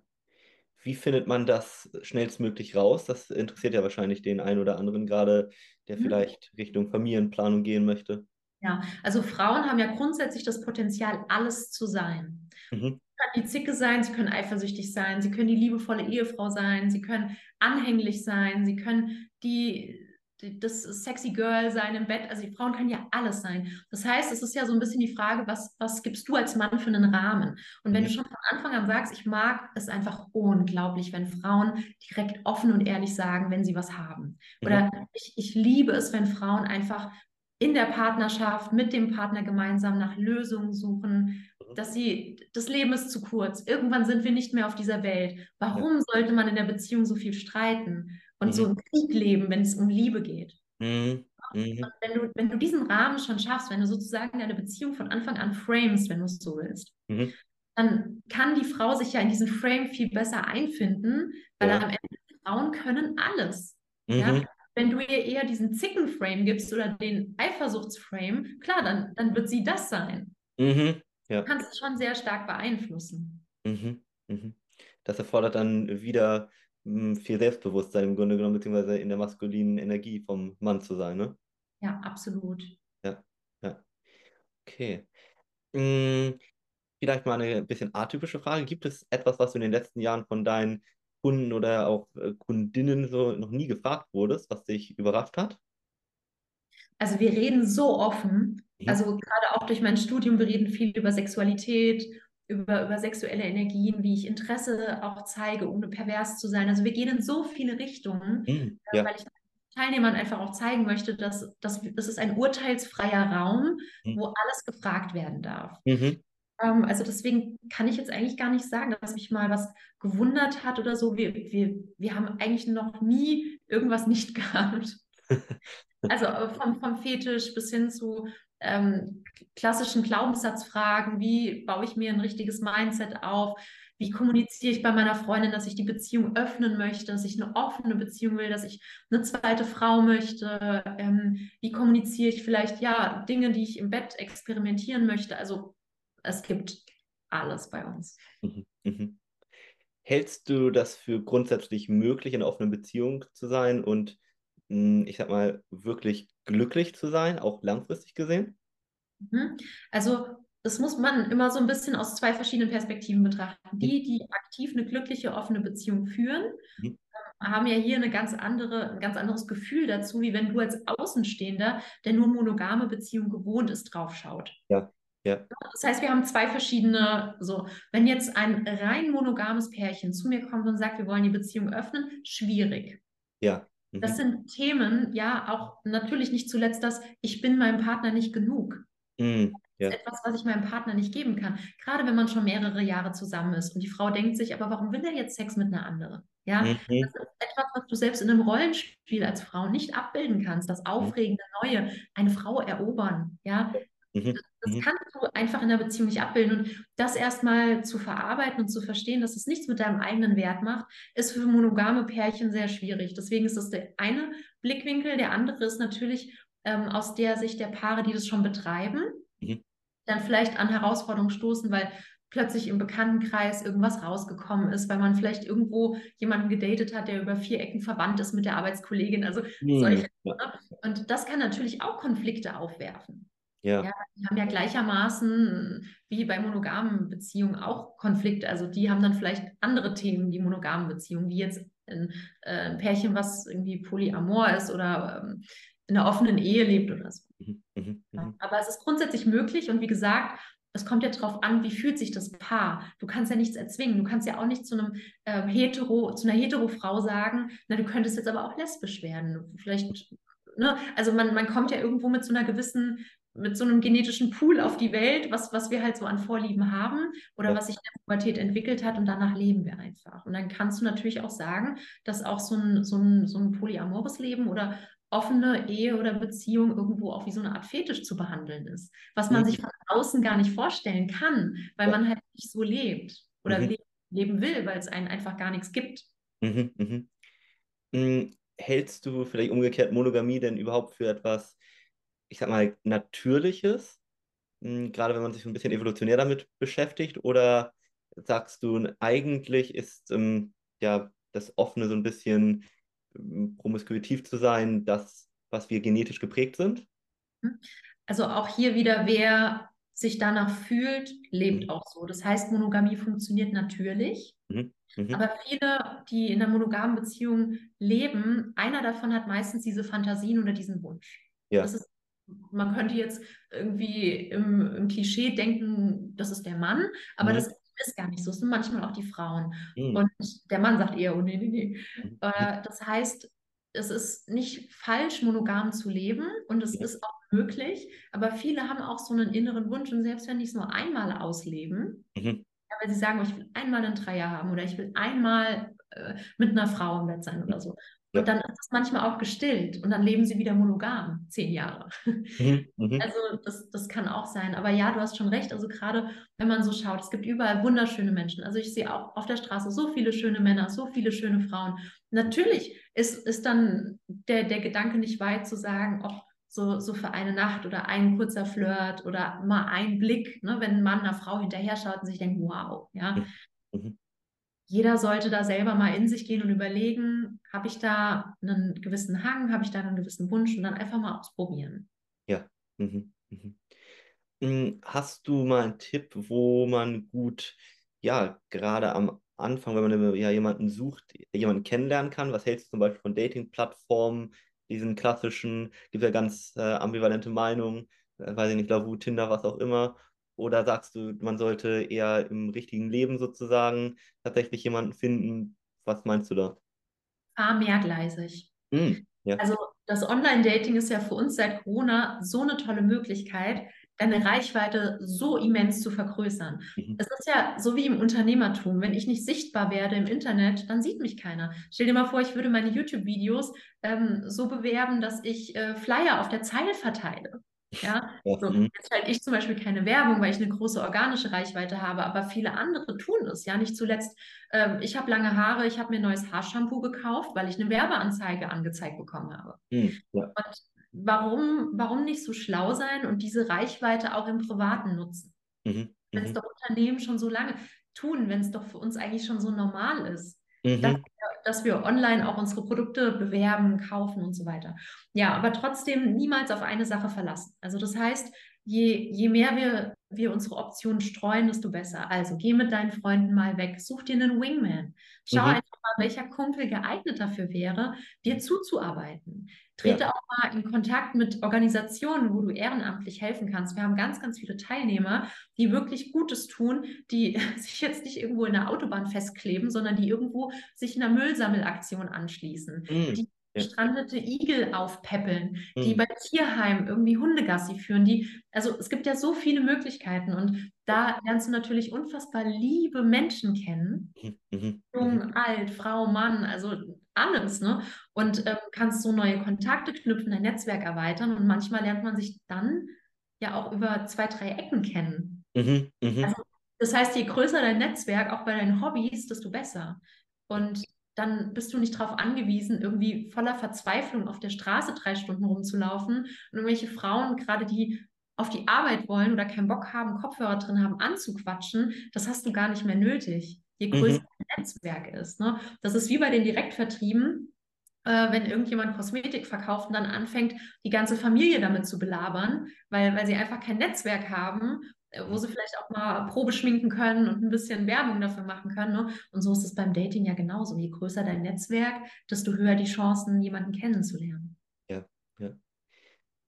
Wie findet man das schnellstmöglich raus? Das interessiert ja wahrscheinlich den einen oder anderen gerade, der mhm. vielleicht Richtung Familienplanung gehen möchte. Ja, also Frauen haben ja grundsätzlich das Potenzial, alles zu sein. Mhm. Sie können die Zicke sein, sie können eifersüchtig sein, sie können die liebevolle Ehefrau sein, sie können anhänglich sein, sie können die, die, das sexy Girl sein im Bett. Also die Frauen können ja alles sein. Das heißt, es ist ja so ein bisschen die Frage, was, was gibst du als Mann für einen Rahmen? Und wenn mhm. du schon von Anfang an sagst, ich mag es einfach unglaublich, wenn Frauen direkt offen und ehrlich sagen, wenn sie was haben. Oder mhm. ich, ich liebe es, wenn Frauen einfach in der Partnerschaft mit dem Partner gemeinsam nach Lösungen suchen, mhm. dass sie, das Leben ist zu kurz. Irgendwann sind wir nicht mehr auf dieser Welt. Warum ja. sollte man in der Beziehung so viel streiten und mhm. so im Krieg leben, wenn es um Liebe geht? Mhm. Mhm. Wenn, du, wenn du diesen Rahmen schon schaffst, wenn du sozusagen deine Beziehung von Anfang an framest, wenn du es so willst, mhm. dann kann die Frau sich ja in diesen Frame viel besser einfinden, weil ja. am Ende Frauen können alles. Ja? Wenn du ihr eher diesen Zickenframe gibst oder den Eifersuchtsframe, klar, dann, dann wird sie das sein. Mhm, ja. Du kannst es schon sehr stark beeinflussen. Mhm, mhm. Das erfordert dann wieder hm, viel Selbstbewusstsein im Grunde genommen, beziehungsweise in der maskulinen Energie vom Mann zu sein, ne? Ja, absolut. Ja, ja. Okay. Hm, vielleicht mal eine bisschen atypische Frage. Gibt es etwas, was du in den letzten Jahren von deinen Kunden oder auch äh, Kundinnen so noch nie gefragt wurdest, was dich überrascht hat? Also wir reden so offen, mhm. also gerade auch durch mein Studium, wir reden viel über Sexualität, über, über sexuelle Energien, wie ich Interesse auch zeige, ohne pervers zu sein. Also wir gehen in so viele Richtungen, mhm, äh, ja. weil ich Teilnehmern einfach auch zeigen möchte, dass, dass das ist ein urteilsfreier Raum, mhm. wo alles gefragt werden darf. Mhm. Ähm, also deswegen kann ich jetzt eigentlich gar nicht sagen, dass mich mal was gewundert hat oder so. Wir, wir, wir haben eigentlich noch nie irgendwas nicht gehabt. also äh, vom, vom Fetisch bis hin zu ähm, klassischen Glaubenssatzfragen, wie baue ich mir ein richtiges Mindset auf, wie kommuniziere ich bei meiner Freundin, dass ich die Beziehung öffnen möchte, dass ich eine offene Beziehung will, dass ich eine zweite Frau möchte, ähm, wie kommuniziere ich vielleicht ja Dinge, die ich im Bett experimentieren möchte. Also es gibt alles bei uns. Mhm, mhm. Hältst du das für grundsätzlich möglich, in einer offenen Beziehung zu sein und hm, ich sag mal, wirklich glücklich zu sein, auch langfristig gesehen? Mhm. Also das muss man immer so ein bisschen aus zwei verschiedenen Perspektiven betrachten. Die, die aktiv eine glückliche, offene Beziehung führen, mhm. haben ja hier eine ganz andere, ein ganz anderes Gefühl dazu, wie wenn du als Außenstehender, der nur monogame Beziehung gewohnt ist, draufschaut. Ja, ja. Das heißt, wir haben zwei verschiedene, so, wenn jetzt ein rein monogames Pärchen zu mir kommt und sagt, wir wollen die Beziehung öffnen, schwierig. Ja. Mhm. Das sind Themen, ja, auch natürlich nicht zuletzt das, ich bin meinem Partner nicht genug. Mhm. Ja. Das ist etwas, was ich meinem Partner nicht geben kann. Gerade wenn man schon mehrere Jahre zusammen ist und die Frau denkt sich, aber warum will er jetzt Sex mit einer anderen? Ja, Mhm. das ist etwas, was du selbst in einem Rollenspiel als Frau nicht abbilden kannst. Das aufregende Neue, eine Frau erobern. Ja, Mhm. Das Mhm. kannst du einfach in der Beziehung nicht abbilden. Und das erstmal zu verarbeiten und zu verstehen, dass es nichts mit deinem eigenen Wert macht, ist für monogame Pärchen sehr schwierig. Deswegen ist das der eine Blickwinkel. Der andere ist natürlich ähm, aus der Sicht der Paare, die das schon betreiben, Mhm. dann vielleicht an Herausforderungen stoßen, weil plötzlich im Bekanntenkreis irgendwas rausgekommen ist, weil man vielleicht irgendwo jemanden gedatet hat, der über vier Ecken verwandt ist mit der Arbeitskollegin. Also Mhm. solche. Ne? Und das kann natürlich auch Konflikte aufwerfen. Ja. Ja, die haben ja gleichermaßen wie bei monogamen Beziehungen auch Konflikte. Also die haben dann vielleicht andere Themen, die monogamen Beziehungen, wie jetzt ein, äh, ein Pärchen, was irgendwie polyamor ist oder ähm, in einer offenen Ehe lebt oder so. Mhm. Ja. Mhm. Aber es ist grundsätzlich möglich und wie gesagt, es kommt ja darauf an, wie fühlt sich das Paar. Du kannst ja nichts erzwingen. Du kannst ja auch nicht zu einem ähm, hetero, zu einer hetero-Frau sagen, na, du könntest jetzt aber auch lesbisch werden. Vielleicht, ne? Also man, man kommt ja irgendwo mit so einer gewissen, mit so einem genetischen Pool auf die Welt, was, was wir halt so an Vorlieben haben oder Ja. was sich in der Pubertät entwickelt hat und danach leben wir einfach. Und dann kannst du natürlich auch sagen, dass auch so ein, so ein, so ein polyamores Leben oder offene Ehe oder Beziehung irgendwo auch wie so eine Art Fetisch zu behandeln ist, was man Mhm. sich von außen gar nicht vorstellen kann, weil man halt nicht so lebt oder Mhm. le leben will, weil es einen einfach gar nichts gibt. Mhm. Mhm. Mm, Hältst du vielleicht umgekehrt Monogamie denn überhaupt für etwas, ich sag mal, Natürliches? Mm, Gerade wenn man sich so ein bisschen evolutionär damit beschäftigt? Oder sagst du, eigentlich ist ähm, ja das Offene so ein bisschen ähm, promiskuitiv zu sein, das, was wir genetisch geprägt sind? Also auch hier wieder, wer sich danach fühlt, lebt Mhm. auch so. Das heißt, Monogamie funktioniert natürlich. Mhm. Mhm. Aber viele, die in einer monogamen Beziehung leben, einer davon hat meistens diese Fantasien oder diesen Wunsch. Ja. Das ist, man könnte jetzt irgendwie im, im Klischee denken, das ist der Mann, aber Mhm. das ist gar nicht so. Es sind manchmal auch die Frauen. Mhm. Und der Mann sagt eher, oh nee, nee, nee. Mhm. Äh, das heißt, es ist nicht falsch, monogam zu leben und es Ja. ist auch möglich, aber viele haben auch so einen inneren Wunsch und selbst wenn die es nur einmal ausleben, Mhm. weil sie sagen, oh, ich will einmal einen Dreier haben oder ich will einmal äh, mit einer Frau im Bett sein oder so. Ja. Und dann ist es manchmal auch gestillt und dann leben sie wieder monogam, zehn Jahre. Mhm. Mhm. Also das, das kann auch sein. Aber ja, du hast schon recht. Also gerade wenn man so schaut, es gibt überall wunderschöne Menschen. Also ich sehe auch auf der Straße so viele schöne Männer, so viele schöne Frauen. Natürlich ist, ist dann der, der Gedanke nicht weit zu sagen, oh, so, so für eine Nacht oder ein kurzer Flirt oder mal ein Blick, ne, wenn ein Mann einer Frau hinterher schaut und sich denkt, wow, ja. Mhm. Jeder sollte da selber mal in sich gehen und überlegen, habe ich da einen gewissen Hang, habe ich da einen gewissen Wunsch und dann einfach mal ausprobieren. Mhm. Mhm. Mm, Hast du mal einen Tipp, wo man gut, ja, gerade am Anfang, wenn man ja jemanden sucht, jemanden kennenlernen kann? Was hältst du zum Beispiel von Dating-Plattformen, diesen klassischen, gibt ja ganz äh, ambivalente Meinungen, äh, weiß ich nicht, Lavu, Tinder, was auch immer. Oder sagst du, man sollte eher im richtigen Leben sozusagen tatsächlich jemanden finden? Was meinst du da? Fahr mehrgleisig. Mm, ja. Also das Online-Dating ist ja für uns seit Corona so eine tolle Möglichkeit, deine Reichweite so immens zu vergrößern. Mhm. Es ist ja so wie im Unternehmertum. Wenn ich nicht sichtbar werde im Internet, dann sieht mich keiner. Stell dir mal vor, ich würde meine YouTube-Videos ähm, so bewerben, dass ich äh, Flyer auf der Zeile verteile. Ja, so, mhm. jetzt schalte ich zum Beispiel keine Werbung, weil ich eine große organische Reichweite habe, aber viele andere tun es. Ja, nicht zuletzt, ähm, ich habe lange Haare, ich habe mir neues Haarshampoo gekauft, weil ich eine Werbeanzeige angezeigt bekommen habe. Mm, ja. Und warum, warum nicht so schlau sein und diese Reichweite auch im Privaten nutzen? Mhm. Wenn es Mhm. doch Unternehmen schon so lange tun, wenn es doch für uns eigentlich schon so normal ist, Mhm. dass, dass wir online auch unsere Produkte bewerben, kaufen und so weiter. Ja, aber trotzdem niemals auf eine Sache verlassen. Also das heißt, je, je mehr wir, wir unsere Optionen streuen, desto besser. Also geh mit deinen Freunden mal weg, such dir einen Wingman. Schau mhm. einfach mal, welcher Kumpel geeignet dafür wäre, dir zuzuarbeiten. Trete ja. auch mal in Kontakt mit Organisationen, wo du ehrenamtlich helfen kannst. Wir haben ganz, ganz viele Teilnehmer, die wirklich Gutes tun, die sich jetzt nicht irgendwo in der Autobahn festkleben, sondern die irgendwo sich einer Müllsammelaktion anschließen, mhm. die gestrandete Igel aufpäppeln, mhm. die bei Tierheim irgendwie Hundegassi führen, die, also es gibt ja so viele Möglichkeiten und da lernst du natürlich unfassbar liebe Menschen kennen. Mhm. mhm. Jung, mhm. alt, Frau, Mann, also alles, ne? Und ähm, kannst so neue Kontakte knüpfen, dein Netzwerk erweitern und manchmal lernt man sich dann ja auch über zwei, drei Ecken kennen. Mhm. Mhm. Also, das heißt, je größer dein Netzwerk, auch bei deinen Hobbys, desto besser. Und dann bist du nicht darauf angewiesen, irgendwie voller Verzweiflung auf der Straße drei Stunden rumzulaufen und irgendwelche Frauen, gerade die auf die Arbeit wollen oder keinen Bock haben, Kopfhörer drin haben, anzuquatschen, das hast du gar nicht mehr nötig, je größer mhm. dein Netzwerk ist. Ne? Das ist wie bei den Direktvertrieben, äh, wenn irgendjemand Kosmetik verkauft und dann anfängt, die ganze Familie damit zu belabern, weil, weil sie einfach kein Netzwerk haben äh, wo sie vielleicht auch mal Probe schminken können und ein bisschen Werbung dafür machen können. Ne? Und so ist es beim Dating ja genauso. Je größer dein Netzwerk, desto höher die Chancen, jemanden kennenzulernen. Ja, ja.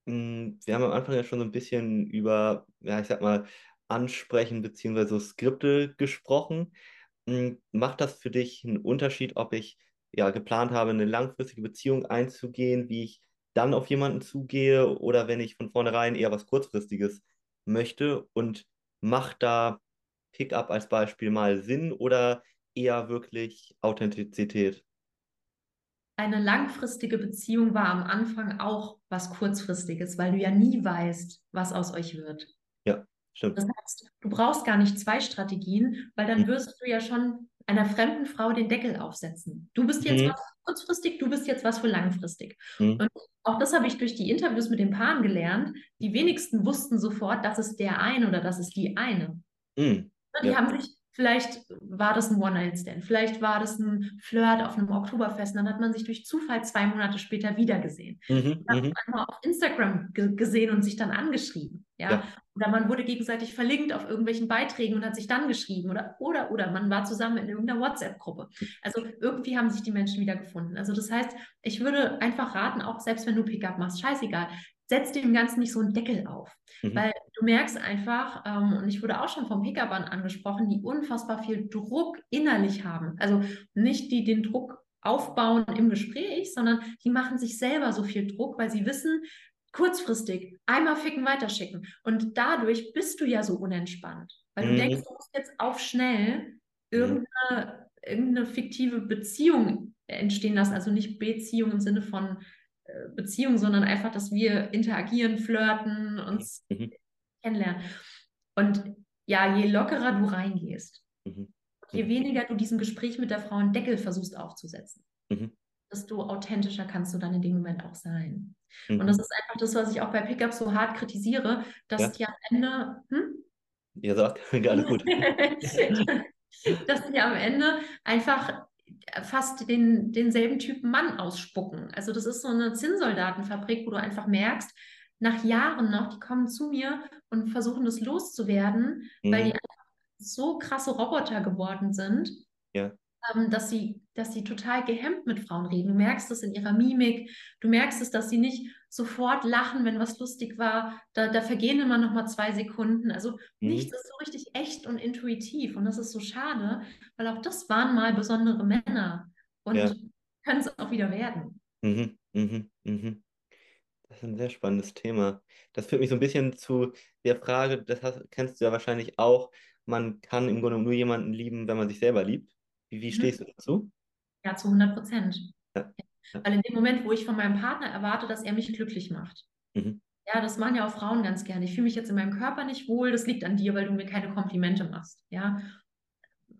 Mm, wir haben am Anfang ja schon so ein bisschen über, ja, ich sag mal, Ansprechen bzw. Skripte gesprochen. Mm, macht das für dich einen Unterschied, ob ich ja geplant habe, eine langfristige Beziehung einzugehen, wie ich dann auf jemanden zugehe oder wenn ich von vornherein eher was Kurzfristiges möchte und macht da Pickup als Beispiel mal Sinn oder eher wirklich Authentizität? Eine langfristige Beziehung war am Anfang auch was Kurzfristiges, weil du ja nie weißt, was aus euch wird. Ja, stimmt. Das heißt, du brauchst gar nicht zwei Strategien, weil dann mhm. wirst du ja schon einer fremden Frau den Deckel aufsetzen. Du bist jetzt mhm. was kurzfristig, du bist jetzt was für langfristig. Mhm. Und auch das habe ich durch die Interviews mit den Paaren gelernt. Die wenigsten wussten sofort, das ist der eine oder das ist die eine. Mhm. Die ja. haben sich Vielleicht war das ein One-Night-Stand, vielleicht war das ein Flirt auf einem Oktoberfest und dann hat man sich durch Zufall zwei Monate später wiedergesehen. Mhm, dann hat man einmal auf Instagram gesehen und sich dann angeschrieben. Ja? ja? Oder man wurde gegenseitig verlinkt auf irgendwelchen Beiträgen und hat sich dann geschrieben. Oder, oder, oder man war zusammen in irgendeiner WhatsApp-Gruppe. Also irgendwie haben sich die Menschen wieder gefunden. Also das heißt, ich würde einfach raten, auch selbst wenn du Pickup machst, scheißegal, setz dem Ganzen nicht so einen Deckel auf. Mhm. Weil du merkst einfach, ähm, und ich wurde auch schon vom Pickup-An angesprochen, die unfassbar viel Druck innerlich haben. Also nicht die den Druck aufbauen im Gespräch, sondern die machen sich selber so viel Druck, weil sie wissen, kurzfristig einmal ficken, weiterschicken. Und dadurch bist du ja so unentspannt. Weil mhm. du denkst, du musst jetzt auf schnell irgendeine, irgendeine fiktive Beziehung entstehen lassen. Also nicht Beziehung im Sinne von äh, Beziehung, sondern einfach, dass wir interagieren, flirten, uns mhm. kennenlernen. Und ja, je lockerer du reingehst, mhm. je mhm. weniger du diesem Gespräch mit der Frau einen Deckel versuchst aufzusetzen, mhm. Desto authentischer kannst du dann in dem Moment auch sein. Und das mhm. ist einfach das, was ich auch bei Pickup so hart kritisiere, dass ja. die am Ende. Hm? Ihr sagt, gerade gut. dass die am Ende einfach fast den, denselben Typen Mann ausspucken. Also das ist so eine Zinnsoldatenfabrik, wo du einfach merkst, nach Jahren noch, die kommen zu mir und versuchen das loszuwerden, mhm. weil die einfach so krasse Roboter geworden sind, ja. ähm, dass, sie, dass sie total gehemmt mit Frauen reden. Du merkst es in ihrer Mimik, du merkst es, dass sie nicht sofort lachen, wenn was lustig war. Da, da vergehen immer noch mal zwei Sekunden. Also mhm. nichts ist so richtig echt und intuitiv. Und das ist so schade, weil auch das waren mal besondere Männer und ja. können es auch wieder werden. Mhm, mhm, mhm. Das ist ein sehr spannendes Thema. Das führt mich so ein bisschen zu der Frage, das hast, kennst du ja wahrscheinlich auch, man kann im Grunde nur jemanden lieben, wenn man sich selber liebt. Wie, wie mhm. stehst du dazu? Ja, zu 100 Prozent. Ja. Weil in dem Moment, wo ich von meinem Partner erwarte, dass er mich glücklich macht, mhm. ja, das machen ja auch Frauen ganz gerne. Ich fühle mich jetzt in meinem Körper nicht wohl, das liegt an dir, weil du mir keine Komplimente machst, ja.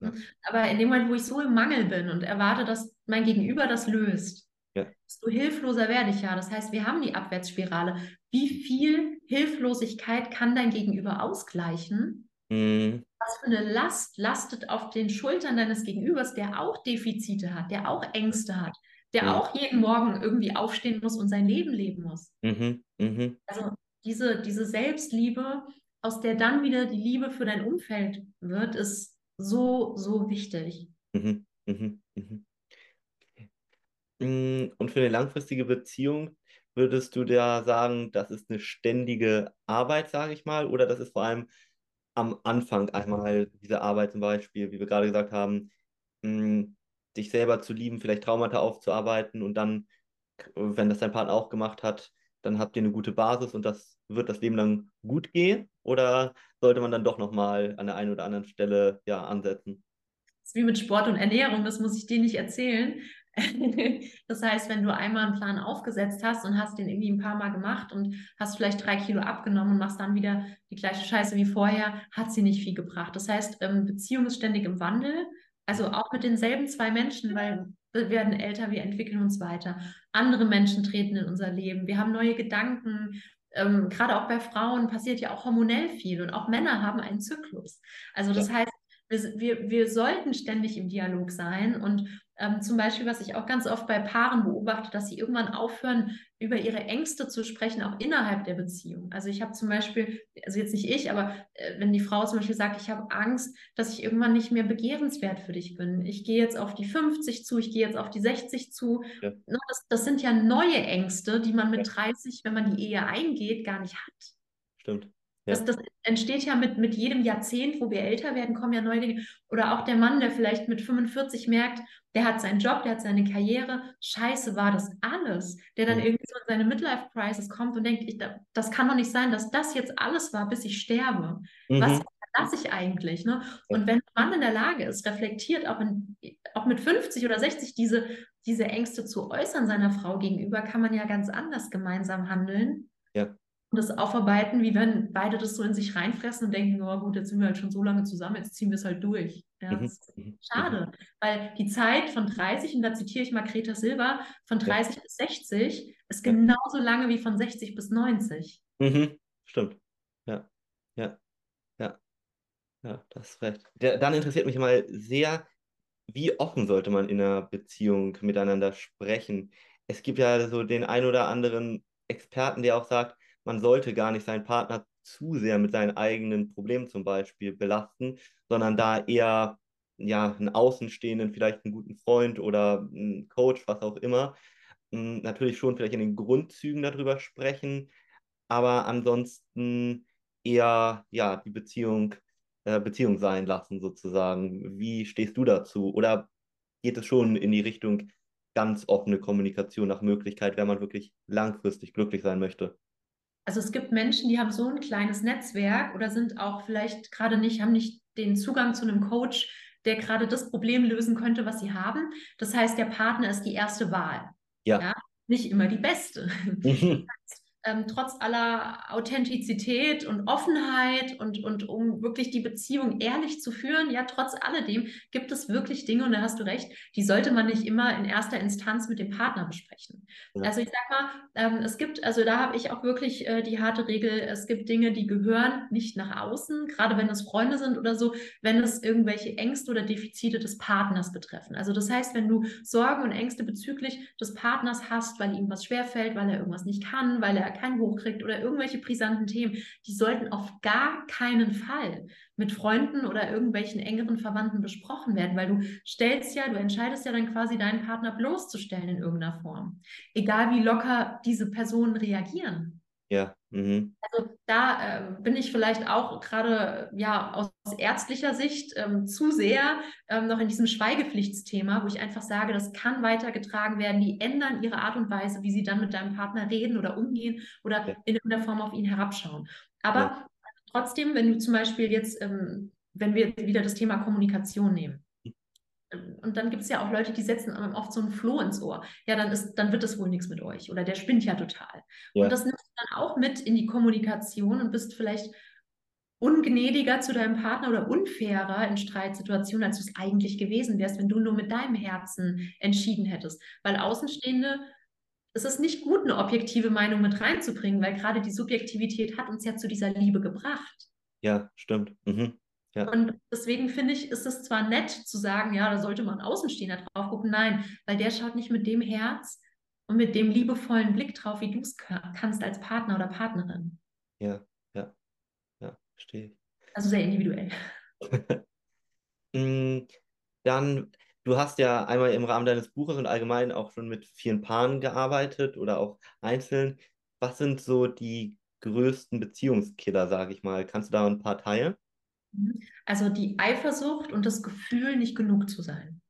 ja. Aber in dem Moment, wo ich so im Mangel bin und erwarte, dass mein Gegenüber das löst, ja. desto hilfloser werde ich ja. Das heißt, wir haben die Abwärtsspirale. Wie viel Hilflosigkeit kann dein Gegenüber ausgleichen, mhm. Was für eine Last lastet auf den Schultern deines Gegenübers, der auch Defizite hat, der auch Ängste hat, der Mhm. auch jeden Morgen irgendwie aufstehen muss und sein Leben leben muss. Mhm. Mhm. Also diese, diese Selbstliebe, aus der dann wieder die Liebe für dein Umfeld wird, ist so, so wichtig. Mhm. Mhm. Mhm. Mm, Und für eine langfristige Beziehung würdest du da sagen, das ist eine ständige Arbeit, sage ich mal, oder das ist vor allem am Anfang einmal diese Arbeit zum Beispiel, wie wir gerade gesagt haben, mh, dich selber zu lieben, vielleicht Traumata aufzuarbeiten und dann, wenn das dein Partner auch gemacht hat, dann habt ihr eine gute Basis und das wird das Leben lang gut gehen? Oder sollte man dann doch nochmal an der einen oder anderen Stelle ja ansetzen? Das ist wie mit Sport und Ernährung, das muss ich dir nicht erzählen. Das heißt, wenn du einmal einen Plan aufgesetzt hast und hast den irgendwie ein paar Mal gemacht und hast vielleicht drei Kilo abgenommen und machst dann wieder die gleiche Scheiße wie vorher, hat sie nicht viel gebracht. Das heißt, ähm, Beziehung ist ständig im Wandel, also auch mit denselben zwei Menschen, weil wir werden älter, wir entwickeln uns weiter. Andere Menschen treten in unser Leben, wir haben neue Gedanken. Ähm, gerade auch bei Frauen passiert ja auch hormonell viel und auch Männer haben einen Zyklus. Also das heißt, wir, wir, wir sollten ständig im Dialog sein und ähm, zum Beispiel, was ich auch ganz oft bei Paaren beobachte, dass sie irgendwann aufhören, über ihre Ängste zu sprechen, auch innerhalb der Beziehung. Also ich habe zum Beispiel, also jetzt nicht ich, aber äh, wenn die Frau zum Beispiel sagt, ich habe Angst, dass ich irgendwann nicht mehr begehrenswert für dich bin. Ich gehe jetzt auf die 50 zu, ich gehe jetzt auf die 60 zu. Ja. Ne, Das, das sind ja neue Ängste, die man mit 30, wenn man die Ehe eingeht, gar nicht hat. Stimmt. Das, Ja. das entsteht ja mit, mit jedem Jahrzehnt, wo wir älter werden, kommen ja neue Dinge. Oder auch der Mann, der vielleicht mit 45 merkt, der hat seinen Job, der hat seine Karriere. Scheiße, war das alles? Der dann Mhm. irgendwie so in seine Midlife-Crisis kommt und denkt, ich, da- das kann doch nicht sein, dass das jetzt alles war, bis ich sterbe. Was Mhm. lasse ich eigentlich? Ne? Und wenn ein Mann in der Lage ist, reflektiert auch, in, auch mit 50 oder 60 diese, diese Ängste zu äußern seiner Frau gegenüber, kann man ja ganz anders gemeinsam handeln. Ja. Und das aufarbeiten, wie wenn beide das so in sich reinfressen und denken, oh gut, jetzt sind wir halt schon so lange zusammen, jetzt ziehen wir es halt durch. Ja, Mhm. das ist Mhm. schade, weil die Zeit von 30, und da zitiere ich mal Greta Silva, von 30 bis 60 ist Ja. genauso lange wie von 60 bis 90. Mhm. Stimmt. Ja. Ja. Ja. Ja, das ist recht. Der, dann interessiert mich mal sehr, wie offen sollte man in einer Beziehung miteinander sprechen? Es gibt ja so den ein oder anderen Experten, der auch sagt, man sollte gar nicht seinen Partner zu sehr mit seinen eigenen Problemen zum Beispiel belasten, sondern da eher ja, einen Außenstehenden, vielleicht einen guten Freund oder einen Coach, was auch immer, m, natürlich schon vielleicht in den Grundzügen darüber sprechen, aber ansonsten eher ja, die Beziehung, äh, Beziehung sein lassen, sozusagen. Wie stehst du dazu? Oder geht es schon in die Richtung ganz offene Kommunikation nach Möglichkeit, wenn man wirklich langfristig glücklich sein möchte? Also es gibt Menschen, die haben so ein kleines Netzwerk oder sind auch vielleicht gerade nicht, haben nicht den Zugang zu einem Coach, der gerade das Problem lösen könnte, was sie haben. Das heißt, der Partner ist die erste Wahl. Ja. Nicht immer die beste. Mhm. Ähm, trotz aller Authentizität und Offenheit und, und um wirklich die Beziehung ehrlich zu führen, ja, trotz alledem gibt es wirklich Dinge, und da hast du recht, die sollte man nicht immer in erster Instanz mit dem Partner besprechen. Ja. Also ich sag mal, ähm, es gibt, also da habe ich auch wirklich äh, die harte Regel, es gibt Dinge, die gehören nicht nach außen, gerade wenn es Freunde sind oder so, wenn es irgendwelche Ängste oder Defizite des Partners betreffen. Also das heißt, wenn du Sorgen und Ängste bezüglich des Partners hast, weil ihm was schwerfällt, weil er irgendwas nicht kann, weil er keinen hochkriegt oder irgendwelche brisanten Themen, die sollten auf gar keinen Fall mit Freunden oder irgendwelchen engeren Verwandten besprochen werden, weil du stellst ja, du entscheidest ja dann quasi deinen Partner bloßzustellen in irgendeiner Form. Egal wie locker diese Personen reagieren. Ja. Mhm. Also da äh, bin ich vielleicht auch gerade ja aus ärztlicher Sicht ähm, zu sehr ähm, noch in diesem Schweigepflichtsthema, wo ich einfach sage, das kann weitergetragen werden. Die ändern ihre Art und Weise, wie sie dann mit deinem Partner reden oder umgehen oder Ja. in irgendeiner Form auf ihn herabschauen. Aber Ja. trotzdem, wenn du zum Beispiel jetzt, ähm, wenn wir wieder das Thema Kommunikation nehmen. Und dann gibt es ja auch Leute, die setzen einem oft so ein Floh ins Ohr. Ja, dann ist, dann wird das wohl nichts mit euch. Oder der spinnt ja total. Ja. Und das nimmst du dann auch mit in die Kommunikation und bist vielleicht ungnädiger zu deinem Partner oder unfairer in Streitsituationen, als du es eigentlich gewesen wärst, wenn du nur mit deinem Herzen entschieden hättest. Weil Außenstehende, es ist nicht gut, eine objektive Meinung mit reinzubringen, weil gerade die Subjektivität hat uns ja zu dieser Liebe gebracht. Ja, stimmt. Mhm. Ja. Und deswegen finde ich, ist es zwar nett zu sagen, ja, da sollte man Außenstehender drauf gucken. Nein, weil der schaut nicht mit dem Herz und mit dem liebevollen Blick drauf, wie du es kannst als Partner oder Partnerin. Ja, ja, ja, verstehe ich. Also sehr individuell. Mm, Dann, du hast ja einmal im Rahmen deines Buches und allgemein auch schon mit vielen Paaren gearbeitet oder auch einzeln. Was sind so die größten Beziehungskiller, sage ich mal? Kannst du da ein paar teilen? Also die Eifersucht und das Gefühl, nicht genug zu sein.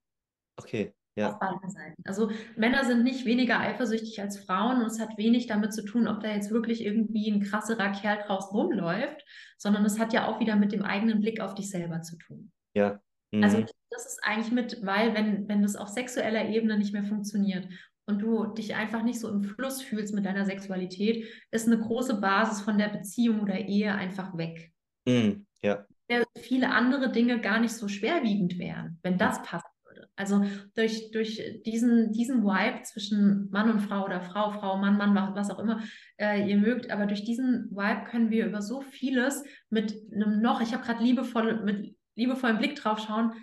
Okay, Auf ja. beiden Seiten. Also Männer sind nicht weniger eifersüchtig als Frauen und es hat wenig damit zu tun, ob da jetzt wirklich irgendwie ein krasserer Kerl draußen rumläuft, sondern es hat ja auch wieder mit dem eigenen Blick auf dich selber zu tun. Ja. Also Mhm. das ist eigentlich mit, weil wenn, wenn das auf sexueller Ebene nicht mehr funktioniert und du dich einfach nicht so im Fluss fühlst mit deiner Sexualität, ist eine große Basis von der Beziehung oder Ehe einfach weg. Mhm. Ja. Viele andere Dinge gar nicht so schwerwiegend wären, wenn das passen würde. Also durch, durch diesen, diesen Vibe zwischen Mann und Frau oder Frau, Frau, Mann, Mann, was, auch immer äh, ihr mögt, aber durch diesen Vibe können wir über so vieles mit einem noch, ich habe gerade liebevoll, mit liebevollem Blick drauf schauen,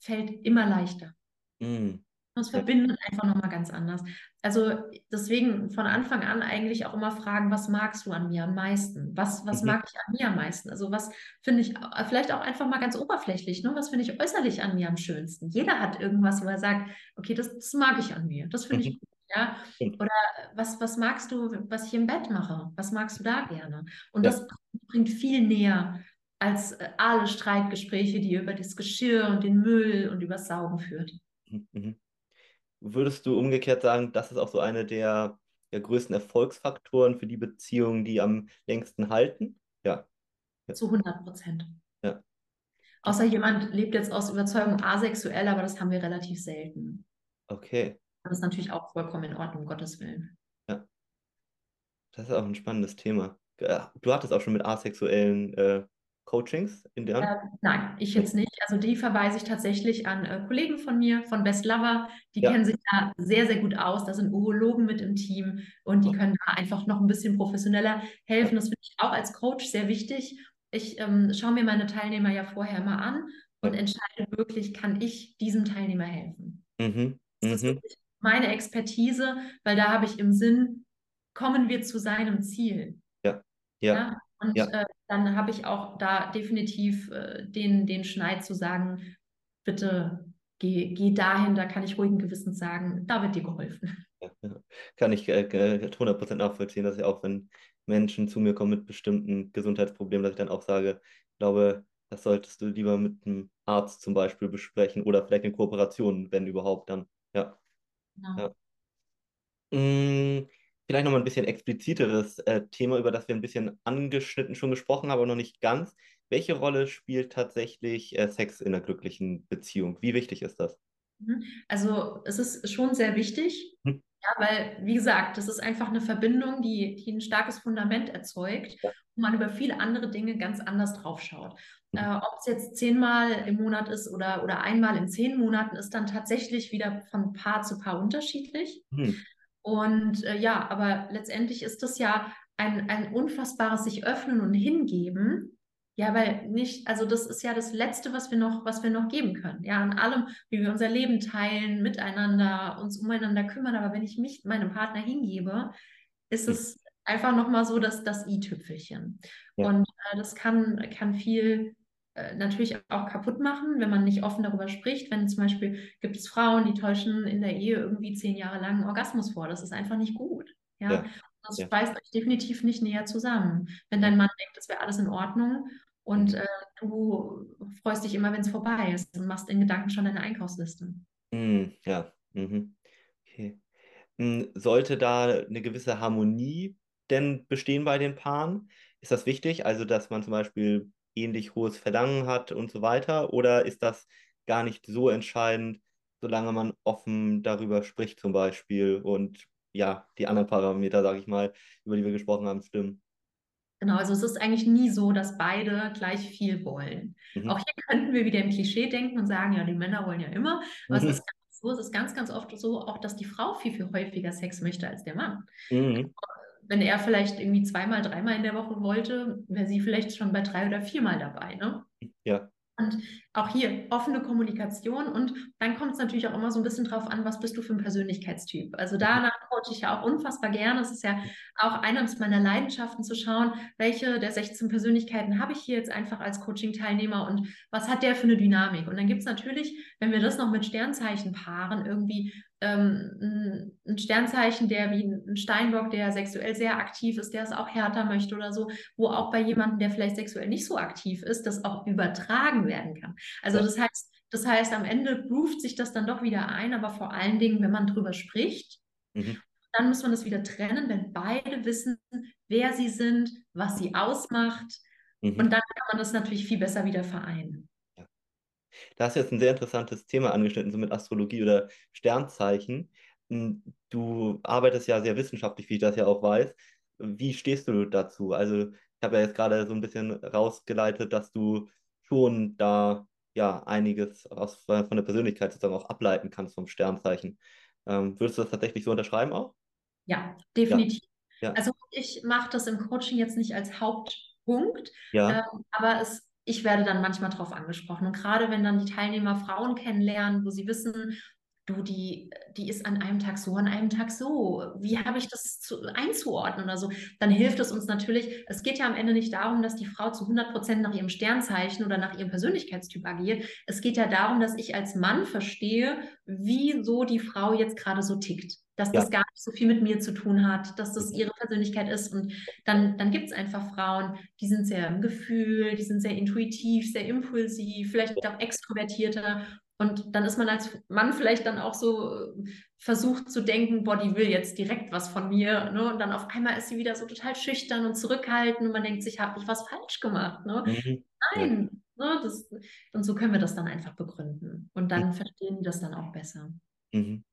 fällt immer leichter. Mhm. Das verbindet einfach nochmal ganz anders. Also deswegen von Anfang an eigentlich auch immer fragen, was magst du an mir am meisten? Was, was Mhm. mag ich an mir am meisten? Also was finde ich äh, vielleicht auch einfach mal ganz oberflächlich, ne? Was finde ich äußerlich an mir am schönsten? Jeder hat irgendwas, wo er sagt, okay, das, das mag ich an mir, das finde ich Mhm. gut, ja. Oder äh, was, was magst du, was ich im Bett mache? Was magst du da gerne? Und Ja. das bringt viel näher als äh, alle Streitgespräche, die ihr über das Geschirr und den Müll und übers Saugen führt. Mhm. Würdest du umgekehrt sagen, das ist auch so eine der, der größten Erfolgsfaktoren für die Beziehungen, die am längsten halten? Ja. Zu 100 Prozent. Ja. Außer jemand lebt jetzt aus Überzeugung asexuell, aber das haben wir relativ selten. Okay. Das ist natürlich auch vollkommen in Ordnung, um Gottes Willen. Das ist auch ein spannendes Thema. Äh, Du hattest auch schon mit asexuellen äh, Coachings in der Äh, nein, ich jetzt nicht. Also die verweise ich tatsächlich an äh, Kollegen von mir, von Best Lover. Die Ja. kennen sich da sehr, sehr gut aus. Da sind Urologen mit im Team und die können da einfach noch ein bisschen professioneller helfen. Das finde ich auch als Coach sehr wichtig. Ich ähm, schaue mir meine Teilnehmer ja vorher immer an und Ja. entscheide wirklich, kann ich diesem Teilnehmer helfen? Mhm. Das ist Mhm. wirklich meine Expertise, weil da habe ich im Sinn, kommen wir zu seinem Ziel. Ja. Ja? Und Ja. äh, dann habe ich auch da definitiv äh, den, den Schneid zu sagen, bitte geh, geh dahin, da kann ich ruhigen Gewissens sagen, da wird dir geholfen. Ja, ja. Kann ich äh, äh, 100% nachvollziehen, dass ich auch, wenn Menschen zu mir kommen mit bestimmten Gesundheitsproblemen, dass ich dann auch sage, ich glaube, das solltest du lieber mit einem Arzt zum Beispiel besprechen oder vielleicht in Kooperation, wenn überhaupt dann. Ja. Genau. Ja. Mm, Vielleicht nochmal ein bisschen expliziteres äh, Thema, über das wir ein bisschen angeschnitten schon gesprochen haben, aber noch nicht ganz. Welche Rolle spielt tatsächlich äh, Sex in einer glücklichen Beziehung? Wie wichtig ist das? Mhm. Also es ist schon sehr wichtig, Hm. ja, weil, wie gesagt, das ist einfach eine Verbindung, die, die ein starkes Fundament erzeugt, Ja. wo man über viele andere Dinge ganz anders drauf schaut. Mhm. Äh, ob es jetzt zehnmal im Monat ist oder, oder einmal in zehn Monaten, ist dann tatsächlich wieder von Paar zu Paar unterschiedlich. Hm. Und äh, ja, aber letztendlich ist das ja ein, ein unfassbares sich öffnen und hingeben. Ja, weil nicht, also das ist ja das Letzte, was wir noch, was wir noch geben können. Ja, an allem, wie wir unser Leben teilen, miteinander, uns umeinander kümmern. Aber wenn ich mich meinem Partner hingebe, ist es einfach nochmal so, dass das i-Tüpfelchen. Ja. Und äh, das kann, kann viel natürlich auch kaputt machen, wenn man nicht offen darüber spricht. Wenn zum Beispiel gibt es Frauen, die täuschen in der Ehe irgendwie zehn Jahre lang einen Orgasmus vor. Das ist einfach nicht gut. Ja, Ja. das Ja. euch definitiv nicht näher zusammen. Wenn dein Mann denkt, das wäre alles in Ordnung und Mhm. äh, du freust dich immer, wenn es vorbei ist und machst in Gedanken schon deine Einkaufsliste. Hm, ja. Mhm. Okay. Hm, Sollte da eine gewisse Harmonie denn bestehen bei den Paaren? Ist das wichtig? Also, dass man zum Beispiel ähnlich hohes Verlangen hat und so weiter? Oder ist das gar nicht so entscheidend, solange man offen darüber spricht, zum Beispiel, und ja, die anderen Parameter, sage ich mal, über die wir gesprochen haben, stimmen? Genau, also es ist eigentlich nie so, dass beide gleich viel wollen. Mhm. Auch hier könnten wir wieder im Klischee denken und sagen, ja, die Männer wollen ja immer. Aber es Mhm. ist ganz so, es ist ganz, ganz oft so, auch dass die Frau viel, viel häufiger Sex möchte als der Mann. Mhm. Wenn er vielleicht irgendwie zweimal, dreimal in der Woche wollte, wäre sie vielleicht schon bei drei oder viermal dabei, ne? Ja. und auch hier offene Kommunikation und dann kommt es natürlich auch immer so ein bisschen drauf an, was bist du für ein Persönlichkeitstyp. Also danach coache ich ja auch unfassbar gerne. Es ist ja auch einer meiner Leidenschaften zu schauen, welche der 16 Persönlichkeiten habe ich hier jetzt einfach als Coaching-Teilnehmer und was hat der für eine Dynamik. Und dann gibt es natürlich, wenn wir das noch mit Sternzeichen paaren, irgendwie ähm, ein Sternzeichen, der wie ein Steinbock, der sexuell sehr aktiv ist, der es auch härter möchte oder so, wo auch bei jemandem, der vielleicht sexuell nicht so aktiv ist, das auch übertragen werden kann. Also das heißt, das heißt, am Ende ruft sich das dann doch wieder ein, aber vor allen Dingen, wenn man drüber spricht, mhm. dann muss man das wieder trennen, wenn beide wissen, wer sie sind, was sie ausmacht. Mhm. Und dann kann man das natürlich viel besser wieder vereinen. Da hast du jetzt ein sehr interessantes Thema angeschnitten, so mit Astrologie oder Sternzeichen. Hm, du arbeitest ja sehr wissenschaftlich, wie ich das ja auch weiß. Wie stehst du dazu? Also, ich habe ja jetzt gerade so ein bisschen rausgeleitet, dass du schon da ja einiges aus, von der Persönlichkeit sozusagen auch ableiten kannst vom Sternzeichen. Ähm, würdest du das tatsächlich so unterschreiben auch? Ja, definitiv. Ja. Ja. Also ich mache das im Coaching jetzt nicht als Hauptpunkt, ja. ähm, aber es ich werde dann manchmal darauf angesprochen. Und gerade wenn dann die Teilnehmer Frauen kennenlernen, wo sie wissen, du, die, die ist an einem Tag so, an einem Tag so. Wie habe ich das zu, einzuordnen oder so? Dann hilft es uns natürlich. Es geht ja am Ende nicht darum, dass die Frau zu 100 Prozent nach ihrem Sternzeichen oder nach ihrem Persönlichkeitstyp agiert. Es geht ja darum, dass ich als Mann verstehe, wieso die Frau jetzt gerade so tickt dass ja. das gar nicht so viel mit mir zu tun hat, dass das ihre Persönlichkeit ist. Und dann, dann gibt es einfach Frauen, die sind sehr im Gefühl, die sind sehr intuitiv, sehr impulsiv, vielleicht auch extrovertierter. Und dann ist man als Mann vielleicht dann auch so äh, versucht zu denken, boah, die will jetzt direkt was von mir. Ne? Und dann auf einmal ist sie wieder so total schüchtern und zurückhaltend und man denkt sich, habe ich was falsch gemacht? Ne? Mhm. Nein. Ja. Ne? Das, und so können wir das dann einfach begründen. Und dann mhm. verstehen die das dann auch besser. Mhm.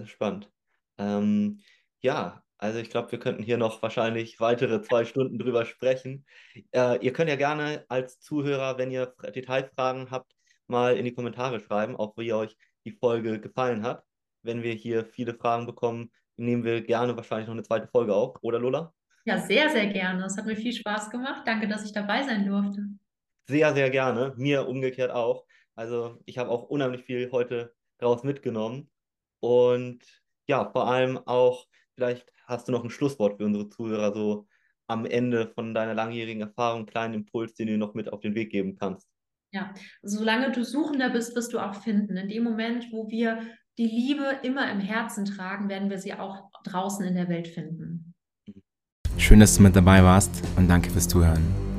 Ist spannend. Ähm, ja, also ich glaube, wir könnten hier noch wahrscheinlich weitere zwei Stunden drüber sprechen. Äh, ihr könnt ja gerne als Zuhörer, wenn ihr Detailfragen habt, mal in die Kommentare schreiben, auch wie euch die Folge gefallen hat. Wenn wir hier viele Fragen bekommen, nehmen wir gerne wahrscheinlich noch eine zweite Folge auf, oder Lola? Ja, sehr, sehr gerne. Es hat mir viel Spaß gemacht. Danke, dass ich dabei sein durfte. Sehr, sehr gerne. Mir umgekehrt auch. Also ich habe auch unheimlich viel heute daraus mitgenommen. Und ja, vor allem auch, vielleicht hast du noch ein Schlusswort für unsere Zuhörer, so am Ende von deiner langjährigen Erfahrung, einen kleinen Impuls, den du noch mit auf den Weg geben kannst. Ja, solange du Suchender bist, wirst du auch finden. In dem Moment, wo wir die Liebe immer im Herzen tragen, werden wir sie auch draußen in der Welt finden. Schön, dass du mit dabei warst und danke fürs Zuhören.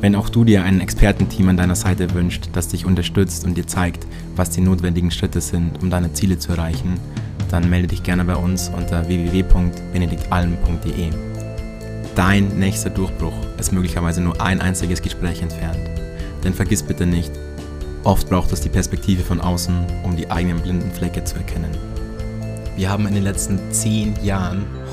Wenn auch du dir ein Expertenteam an deiner Seite wünscht, das dich unterstützt und dir zeigt, was die notwendigen Schritte sind, um deine Ziele zu erreichen, dann melde dich gerne bei uns unter www.benediktalm.de. Dein nächster Durchbruch ist möglicherweise nur ein einziges Gespräch entfernt. Denn vergiss bitte nicht, oft braucht es die Perspektive von außen, um die eigenen blinden Flecke zu erkennen. Wir haben in den letzten zehn Jahren